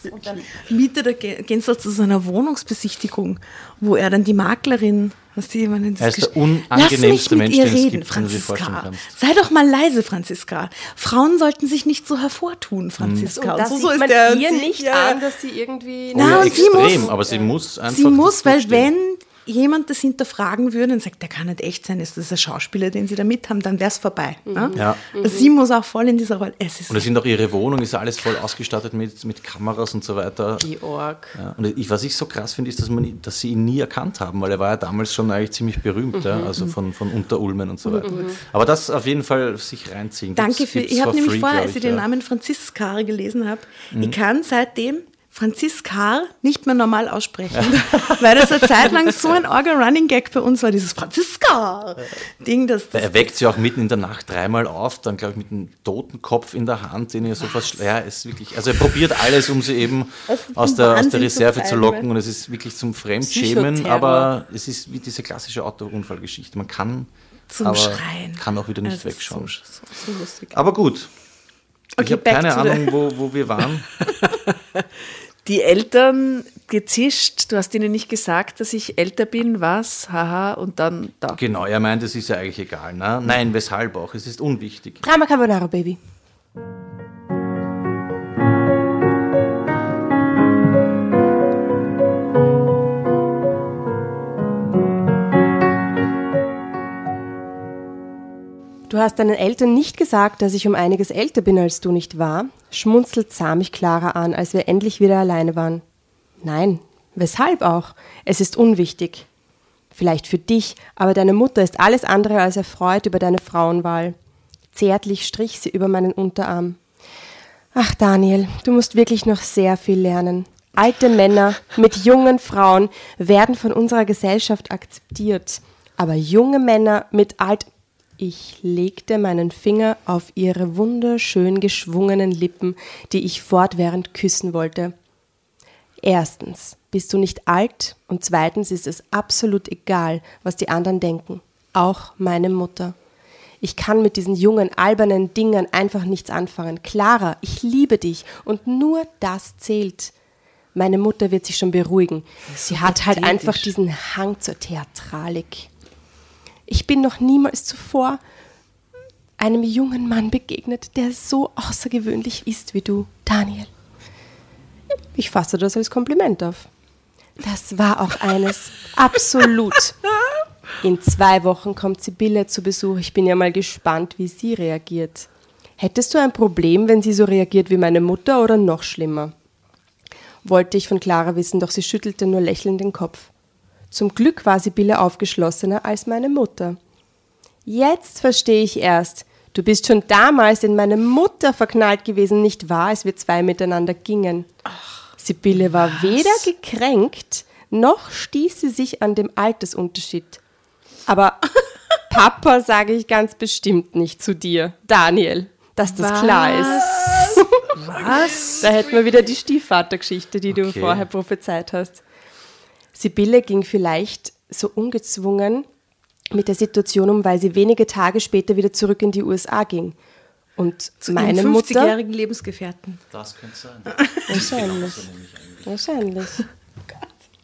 und dann mietet er, ge- gehen sie zu so einer Wohnungsbesichtigung, wo er dann die Maklerin, was die immer nennt, Er ist der Lass mich unangenehmste mit Mensch, ihr den es reden, gibt, den du dir vorstellen Franziska. Sei doch mal leise, Franziska. Frauen sollten sich nicht so hervortun, und Franziska. das so, sieht so ist man der ihr nicht ja, an, dass sie irgendwie... Oh Na, ja, und sie extrem, muss- aber sie muss einfach. Sie muss, weil wenn jemand das hinterfragen würde und sagt, der kann nicht echt sein, ist das ein Schauspieler, den sie da mit haben, dann wäre es vorbei. Ja? Ja. Sie muss auch voll in dieser Rolle. Es ist Und es sind auch ihre Wohnung, ist alles voll ausgestattet mit, mit Kameras und so weiter. Georg. Ja, und ich, was ich so krass finde, ist, dass, man, dass sie ihn nie erkannt haben, weil er war ja damals schon eigentlich ziemlich berühmt, ja, also von, von Unterulmen und so weiter. Aber das auf jeden Fall sich reinziehen. Danke Gibt's- für. gibt's Ich habe nämlich vorher, als ich den ja. Namen Franziska gelesen habe, Mhm. ich kann seitdem Franziska nicht mehr normal aussprechen, weil das eine Zeit lang so ein orga Running Gag bei uns war, dieses Franziska-Ding, das, das Er weckt sie auch mitten in der Nacht dreimal auf, dann glaube ich mit einem toten Kopf in der Hand, den er so fast. Ja, ist wirklich. Also er probiert alles, um sie eben Aus der, aus der Reserve zu locken und es ist wirklich zum Fremdschämen, aber es ist wie diese klassische Autounfallgeschichte. Man kann, zum aber Schreien. kann auch wieder nicht ist wegschauen. So, so, so. Aber gut. Okay, ich habe keine Ahnung, wo, wo wir waren. Die Eltern gezischt, du hast ihnen nicht gesagt, dass ich älter bin, was, haha, und dann da. Genau, er meint, es ist ja eigentlich egal. Ne? Nein, weshalb auch? Es ist unwichtig. Drama Carbonara, Baby. Du hast deinen Eltern nicht gesagt, dass ich um einiges älter bin als du, nicht wahr? Schmunzelt sah mich Clara an, als wir endlich wieder alleine waren. Nein, weshalb auch? Es ist unwichtig. Vielleicht für dich, aber deine Mutter ist alles andere als erfreut über deine Frauenwahl. Zärtlich strich sie über meinen Unterarm. Ach, Daniel, du musst wirklich noch sehr viel lernen. Alte Männer mit jungen Frauen werden von unserer Gesellschaft akzeptiert, aber junge Männer mit alt. Ich legte meinen Finger auf ihre wunderschön geschwungenen Lippen, die ich fortwährend küssen wollte. Erstens bist du nicht alt und zweitens ist es absolut egal, was die anderen denken, auch meine Mutter. Ich kann mit diesen jungen, albernen Dingern einfach nichts anfangen. Clara, ich liebe dich und nur das zählt. Meine Mutter wird sich schon beruhigen. Sie hat halt einfach diesen Hang zur Theatralik. Ich bin noch niemals zuvor einem jungen Mann begegnet, der so außergewöhnlich ist wie du, Daniel. Ich fasse das als Kompliment auf. Das war auch eines. Absolut. In zwei Wochen kommt Sibylle zu Besuch. Ich bin ja mal gespannt, wie sie reagiert. Hättest du ein Problem, wenn sie so reagiert wie meine Mutter oder noch schlimmer? Wollte ich von Clara wissen, doch sie schüttelte nur lächelnd den Kopf. Zum Glück war Sibylle aufgeschlossener als meine Mutter. Jetzt verstehe ich erst. Du bist schon damals in meine Mutter verknallt gewesen, nicht wahr, als wir zwei miteinander gingen. Ach, Sibylle war was? weder gekränkt, noch stieß sie sich an dem Altersunterschied. Aber Papa sage ich ganz bestimmt nicht zu dir, Daniel, dass das Was? klar ist. Was? da hätten wir wieder die Stiefvatergeschichte, die okay. du vorher prophezeit hast. Sibylle ging vielleicht so ungezwungen mit der Situation um, weil sie wenige Tage später wieder zurück in die USA ging. Und Zu meine ihrem 50-jährigen Lebensgefährten. Das könnte sein. Wahrscheinlich. Wahrscheinlich.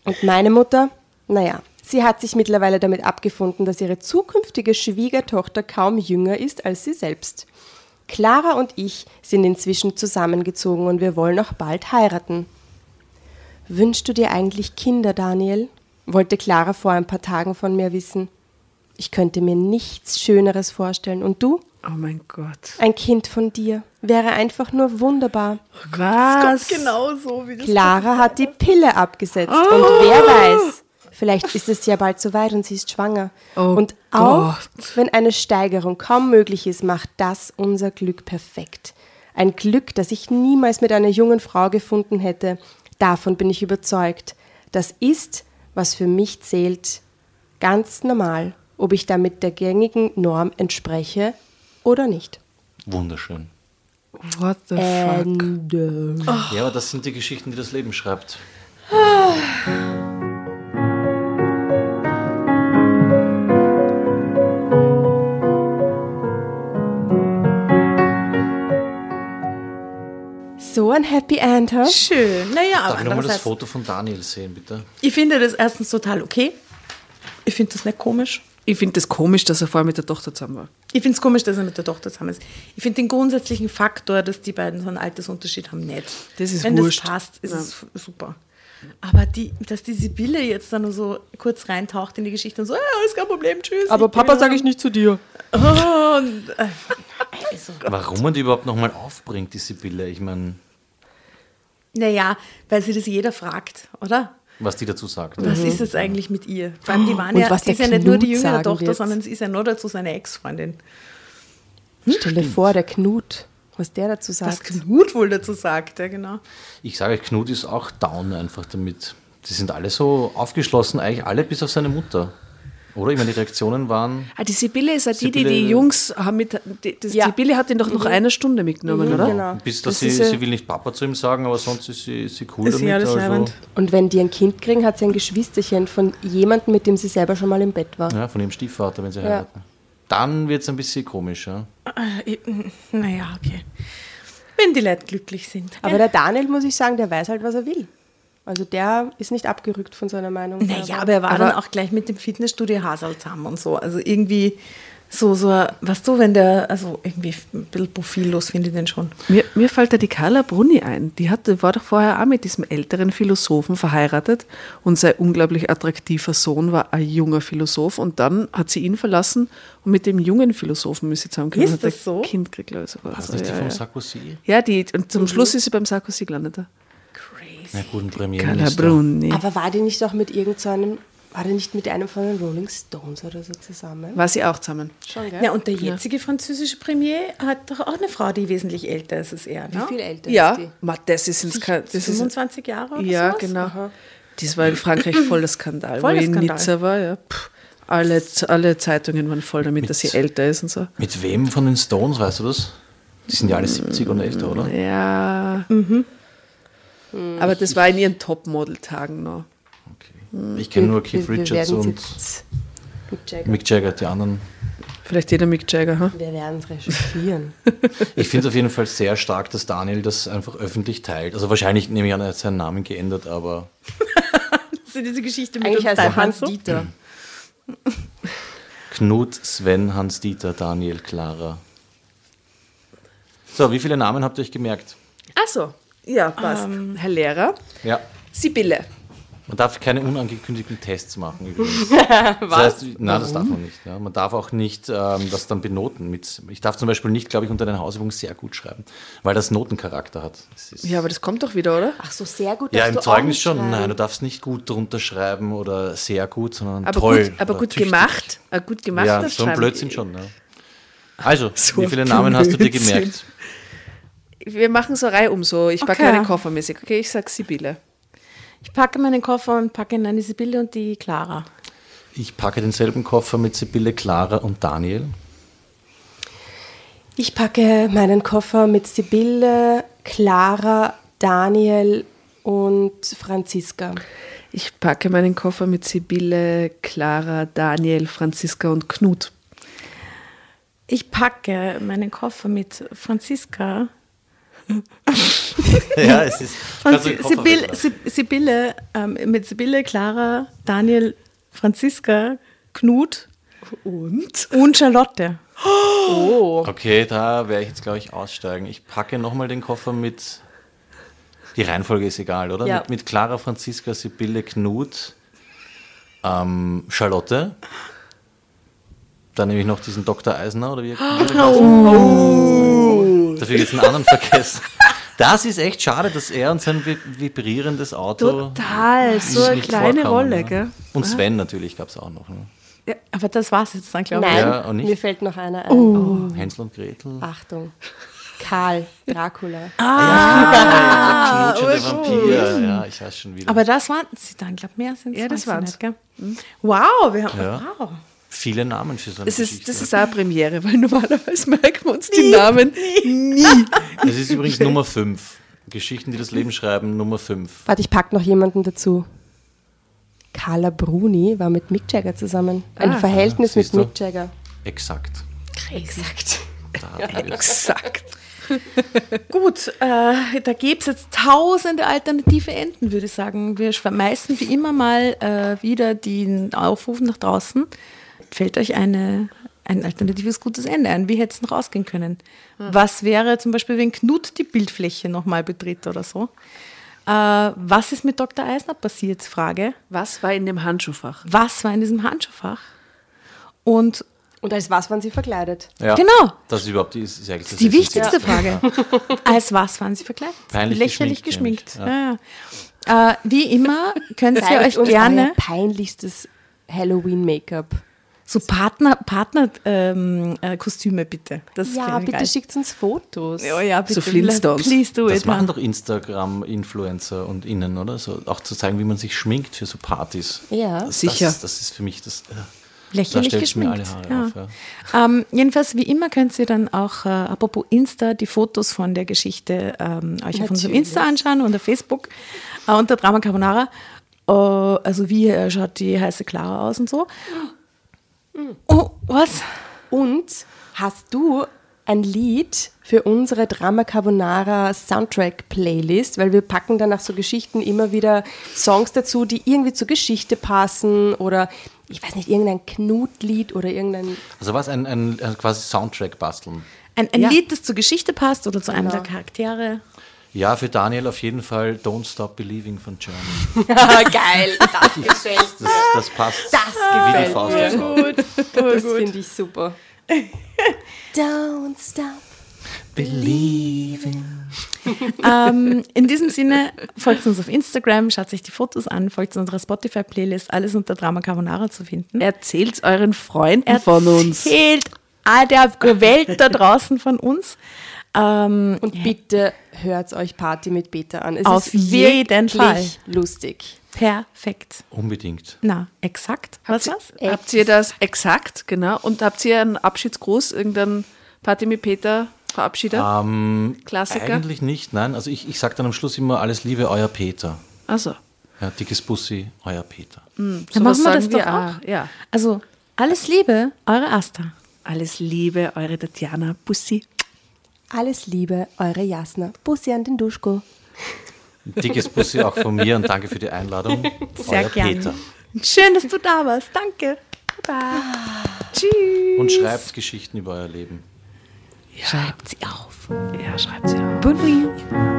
Und meine Mutter, naja, Sie hat sich mittlerweile damit abgefunden, dass ihre zukünftige Schwiegertochter kaum jünger ist als sie selbst. Clara und ich sind inzwischen zusammengezogen und wir wollen auch bald heiraten. Wünschst du dir eigentlich Kinder, Daniel? wollte Clara vor ein paar Tagen von mir wissen. Ich könnte mir nichts Schöneres vorstellen. Und du? Oh mein Gott. Ein Kind von dir wäre einfach nur wunderbar. Was? Das kommt genau so, wie das Clara hat die Pille abgesetzt. Oh. Und wer weiß, Vielleicht ist es ja bald soweit und sie ist schwanger. Oh und auch Gott. wenn eine Steigerung kaum möglich ist, macht das unser Glück perfekt. Ein Glück, das ich niemals mit einer jungen Frau gefunden hätte. Davon bin ich überzeugt. Das ist, was für mich zählt, ganz normal, ob ich damit der gängigen Norm entspreche oder nicht. Wunderschön. What the Ende. fuck? Ja, aber das sind die Geschichten, die das Leben schreibt. Ein Happy End, ha? Schön. Naja, Darf ich nochmal das Foto von Daniel sehen, bitte? Ich finde das erstens total okay. Ich finde das nicht komisch. Ich finde das komisch, dass er vorher mit der Tochter zusammen war. Ich finde es komisch, dass er mit der Tochter zusammen ist. Ich finde den grundsätzlichen Faktor, dass die beiden so einen Altersunterschied haben, nicht. Das ist Wenn wurscht. das passt, ist ja. es super. Aber die, dass die Sibylle jetzt dann so kurz reintaucht in die Geschichte und so, ja, ist kein Problem, tschüss. Aber Papa sage ich nicht zu dir. Oh, und, äh, also. Warum man die überhaupt nochmal aufbringt, die Sibylle? Ich meine. Naja, weil sie das jeder fragt, oder? Was die dazu sagt. Was mhm. ist es eigentlich mit ihr? Vor allem, die waren ja, sie ist ja nicht nur die jüngere Tochter, wird. sondern sie ist ja nur dazu seine Ex-Freundin. Hm? Stell dir vor, der Knut, was der dazu sagt. Was Knut wohl dazu sagt, ja genau. Ich sage euch, Knut ist auch down einfach damit. Die sind alle so aufgeschlossen, eigentlich alle bis auf seine Mutter. Oder? Ich meine, die Reaktionen waren. Ah, die Sibylle ist ja die, die die Jungs haben mit. Die, das, ja. Sibylle hat ihn doch noch mhm. eine Stunde mitgenommen, mhm, oder? Genau. Bis dass das sie, sie will nicht Papa zu ihm sagen, aber sonst ist sie, sie cool ist damit. Also. Und wenn die ein Kind kriegen, hat sie ein Geschwisterchen von jemandem, mit dem sie selber schon mal im Bett war. Ja, von ihrem Stiefvater, wenn sie ja. heiraten. Dann wird es ein bisschen komisch, ja. Äh, naja, okay. Wenn die Leute glücklich sind. Aber der Daniel, muss ich sagen, der weiß halt, was er will. Also der ist nicht abgerückt von seiner Meinung. Naja, aber er war aber dann auch gleich mit dem Fitnessstudio Hasel zusammen und so. Also irgendwie So, so, weißt du, wenn der, also irgendwie ein bisschen profillos finde ich den schon. Mir, mir fällt da die Carla Bruni ein. Die hatte, war doch vorher auch mit diesem älteren Philosophen verheiratet und sein unglaublich attraktiver Sohn war ein junger Philosoph und dann hat sie ihn verlassen und mit dem jungen Philosophen ist sie zusammengekommen. Ist das so? Kind gekriegt, sogar. War das die ja, von ja. Sarkozy? ja, die, und zum Schluss ist sie beim Sarkozy gelandet. da. Na guten Carla Premierminister. Bruni. Aber war die nicht auch mit irgend so einem, war die nicht mit einem von den Rolling Stones oder so zusammen? War sie auch zusammen. Schon, gell? Ja, und der jetzige französische Premier hat doch auch eine Frau, die wesentlich älter ist als er. Ne? Wie viel älter Ja, ist die? ma, das ist ins das ist 25 Jahre oder Ja, sowas? genau. Das war in Frankreich voll der Skandal, Voll wo der in. Nizza war. Ja. Puh, alle, alle Zeitungen waren voll damit, dass sie älter ist und so. Mit wem von den Stones, weißt du das? Die sind ja alle 70 und älter, oder? Ja. Aber das war in ihren Topmodel-Tagen noch. Okay. Ich kenne nur Keith wir, wir Richards werden's und Mick Jagger. Mick Jagger, die anderen. Vielleicht jeder Mick Jagger, ha? Wir werden es recherchieren. Ich finde es auf jeden Fall sehr stark, dass Daniel das einfach öffentlich teilt. Also wahrscheinlich nehme ich an, er hat seinen Namen geändert, aber Das ist diese Geschichte mit Eigentlich heißt er beiden, Hans meinst du? Dieter. Knut, Sven, Hans-Dieter, Daniel, Clara. So, wie viele Namen habt ihr euch gemerkt? Achso, ja, passt. Herr Lehrer, Ja. Sibylle. Man darf keine unangekündigten Tests machen übrigens. Das heißt, nein, das darf man nicht. Ja. Man darf auch nicht ähm, das dann benoten. Mit, ich darf zum Beispiel nicht, glaube ich, unter den Hausübungen sehr gut schreiben, weil das Notencharakter hat. Das ist, Ja, aber das kommt doch wieder, oder? Ach so, sehr gut. ja, im Zeugnis schon. schreiben. Nein, du darfst nicht gut drunter schreiben oder sehr gut, sondern Aber toll. gut, aber gut tüchtig. gemacht. Äh, gut gemacht, Ja, das so ein. Blödsinn schon. Ja. Also, So wie viele Namen hast du dir Blödsinn. gemerkt? Wir machen so Reihe um so. Ich packe Okay. meine Koffer mäßig. Okay, ich sag Sibylle. Ich packe meinen Koffer und packe in eine Sibylle und die Clara. Ich packe denselben Koffer mit Sibylle, Clara und Daniel. Ich packe meinen Koffer mit Sibylle, Clara, Daniel und Franziska. Ich packe meinen Koffer mit Sibylle, Clara, Daniel, Franziska und Knut. Ich packe meinen Koffer mit Franziska, Ja, es ist. Koffer Sibylle, Sibylle ähm, mit Sibylle, Clara, Daniel, Franziska, Knut Und? und Charlotte. Oh. Okay, da werde ich jetzt, glaube ich, aussteigen. Ich packe nochmal den Koffer mit. Die Reihenfolge ist egal, oder? Ja. Mit, mit Clara, Franziska, Sibylle, Knut, ähm, Charlotte. Dann nehme ich noch diesen Dr. Eisner, oder wie er wie oh. Dafür jetzt einen anderen vergessen. Das ist echt schade, dass er und sein vi- vibrierendes Auto. Total, so eine kleine Rolle, ne? gell? Und Sven natürlich gab es auch noch. Ne? Ja, aber das war's jetzt dann, glaube ich. Nein, Ja, und nicht? mir fällt noch einer ein. Hänsel und Gretel. Achtung. Karl, Dracula. Ah, der knutschende Vampir. Ja, ich weiß schon wieder. Aber das waren sie dann, glaube mehr sind Ja, das waren's. Nicht, gell? Wow, wir haben, Ja. wow. Viele Namen für so eine Das ist, Geschichte. das ist auch eine Premiere, weil normalerweise merken wir uns die Namen nie. Das ist übrigens Nummer 5. Geschichten, die das Leben schreiben, Nummer 5. Warte, ich packe noch jemanden dazu. Carla Bruni war mit Mick Jagger zusammen. Ein Ah, Verhältnis mit du? Mick Jagger. Exakt. Exakt. Es. Exakt. Gut, äh, da gäbe es jetzt tausende alternative Enden, würde ich sagen. Wir schmeißen wie immer mal äh, wieder den Aufruf nach draußen. Fällt euch eine, ein alternatives gutes Ende ein? Wie hätte es noch ausgehen können? Was wäre zum Beispiel, wenn Knut die Bildfläche nochmal betritt oder so? Äh, was ist mit Dr. Eisner passiert? Frage. Was war in dem Handschuhfach? Was war in diesem Handschuhfach? Und Und als was waren sie verkleidet? Ja, Genau. Das ist überhaupt die, ist eigentlich das die wichtigste Frage. Als was waren Sie verkleidet? Peinlich Lächerlich geschminkt, geschminkt. Ja. Ja. Äh, wie immer könnt ihr euch gerne peinlichstes Halloween-Make-up. So Partner, Partner ähm, äh, Kostüme bitte. Das Ja, bitte geil. schickt uns Fotos. Oh ja, bitte. Flintstones. Please do Das it. machen ja. doch Instagram-Influencer und Innen, oder? So, auch zu zeigen, wie man sich schminkt für so Partys. Ja. Das, Sicher. Das, das ist für mich das. Äh, Lächerlich da geschminkt. Haare ja. auf. Ja. Ähm, jedenfalls, wie immer, könnt ihr dann auch, äh, apropos Insta, die Fotos von der Geschichte ähm, euch auf unserem Natürlich. Insta anschauen und auf Facebook äh, unter Drama Carbonara. Äh, also, wie äh, schaut die heiße Clara aus und so. Oh, was? Und hast du ein Lied für unsere Drama Carbonara Soundtrack Playlist, weil wir packen dann nach so Geschichten immer wieder Songs dazu, die irgendwie zur Geschichte passen oder ich weiß nicht, irgendein Knutlied oder irgendein. Also was, ein, ein, ein quasi Soundtrack basteln? Ein, ein Ja. Lied, das zur Geschichte passt oder zu einem Genau. der Charaktere. Ja, für Daniel auf jeden Fall Don't Stop Believing von Journey. Geil, das gefällt Das, das passt Das gefällt Faust mir. Auge. Das finde ich super. Don't stop. Believing. ähm, in diesem Sinne, folgt uns auf Instagram, schaut euch die Fotos an, folgt unserer Spotify-Playlist, alles unter Drama Carbonara zu finden. Erzählt's euren Freunden von uns. Erzählt all der Welt da draußen von uns. Ähm, Und bitte hört euch Party mit Beta an. Es Auf ist jeden Fall. lustig. perfekt. Unbedingt. Na, exakt. Was was? Habt ihr das exakt, genau? Und habt ihr einen Abschiedsgruß, irgendeinen Party mit Peter Verabschieder? Ähm, Klassiker? Eigentlich nicht, nein. Also ich, ich sage dann am Schluss immer alles Liebe, euer Peter. Also, Ja, dickes Bussi, euer Peter. Dann sowas machen wir das doch auch. Ja. Also, alles Liebe, eure Asta. Alles Liebe, eure Tatjana. Bussi. Alles Liebe, eure Jasna. Bussi an den Duschko. Dickes Bussi auch von mir und danke für die Einladung. Sehr euer gerne. Peter. Schön, dass du da warst. Danke. Und schreibt Geschichten über euer Leben. Schreibt sie auf. Ja, schreibt sie auch. Bonne nuit.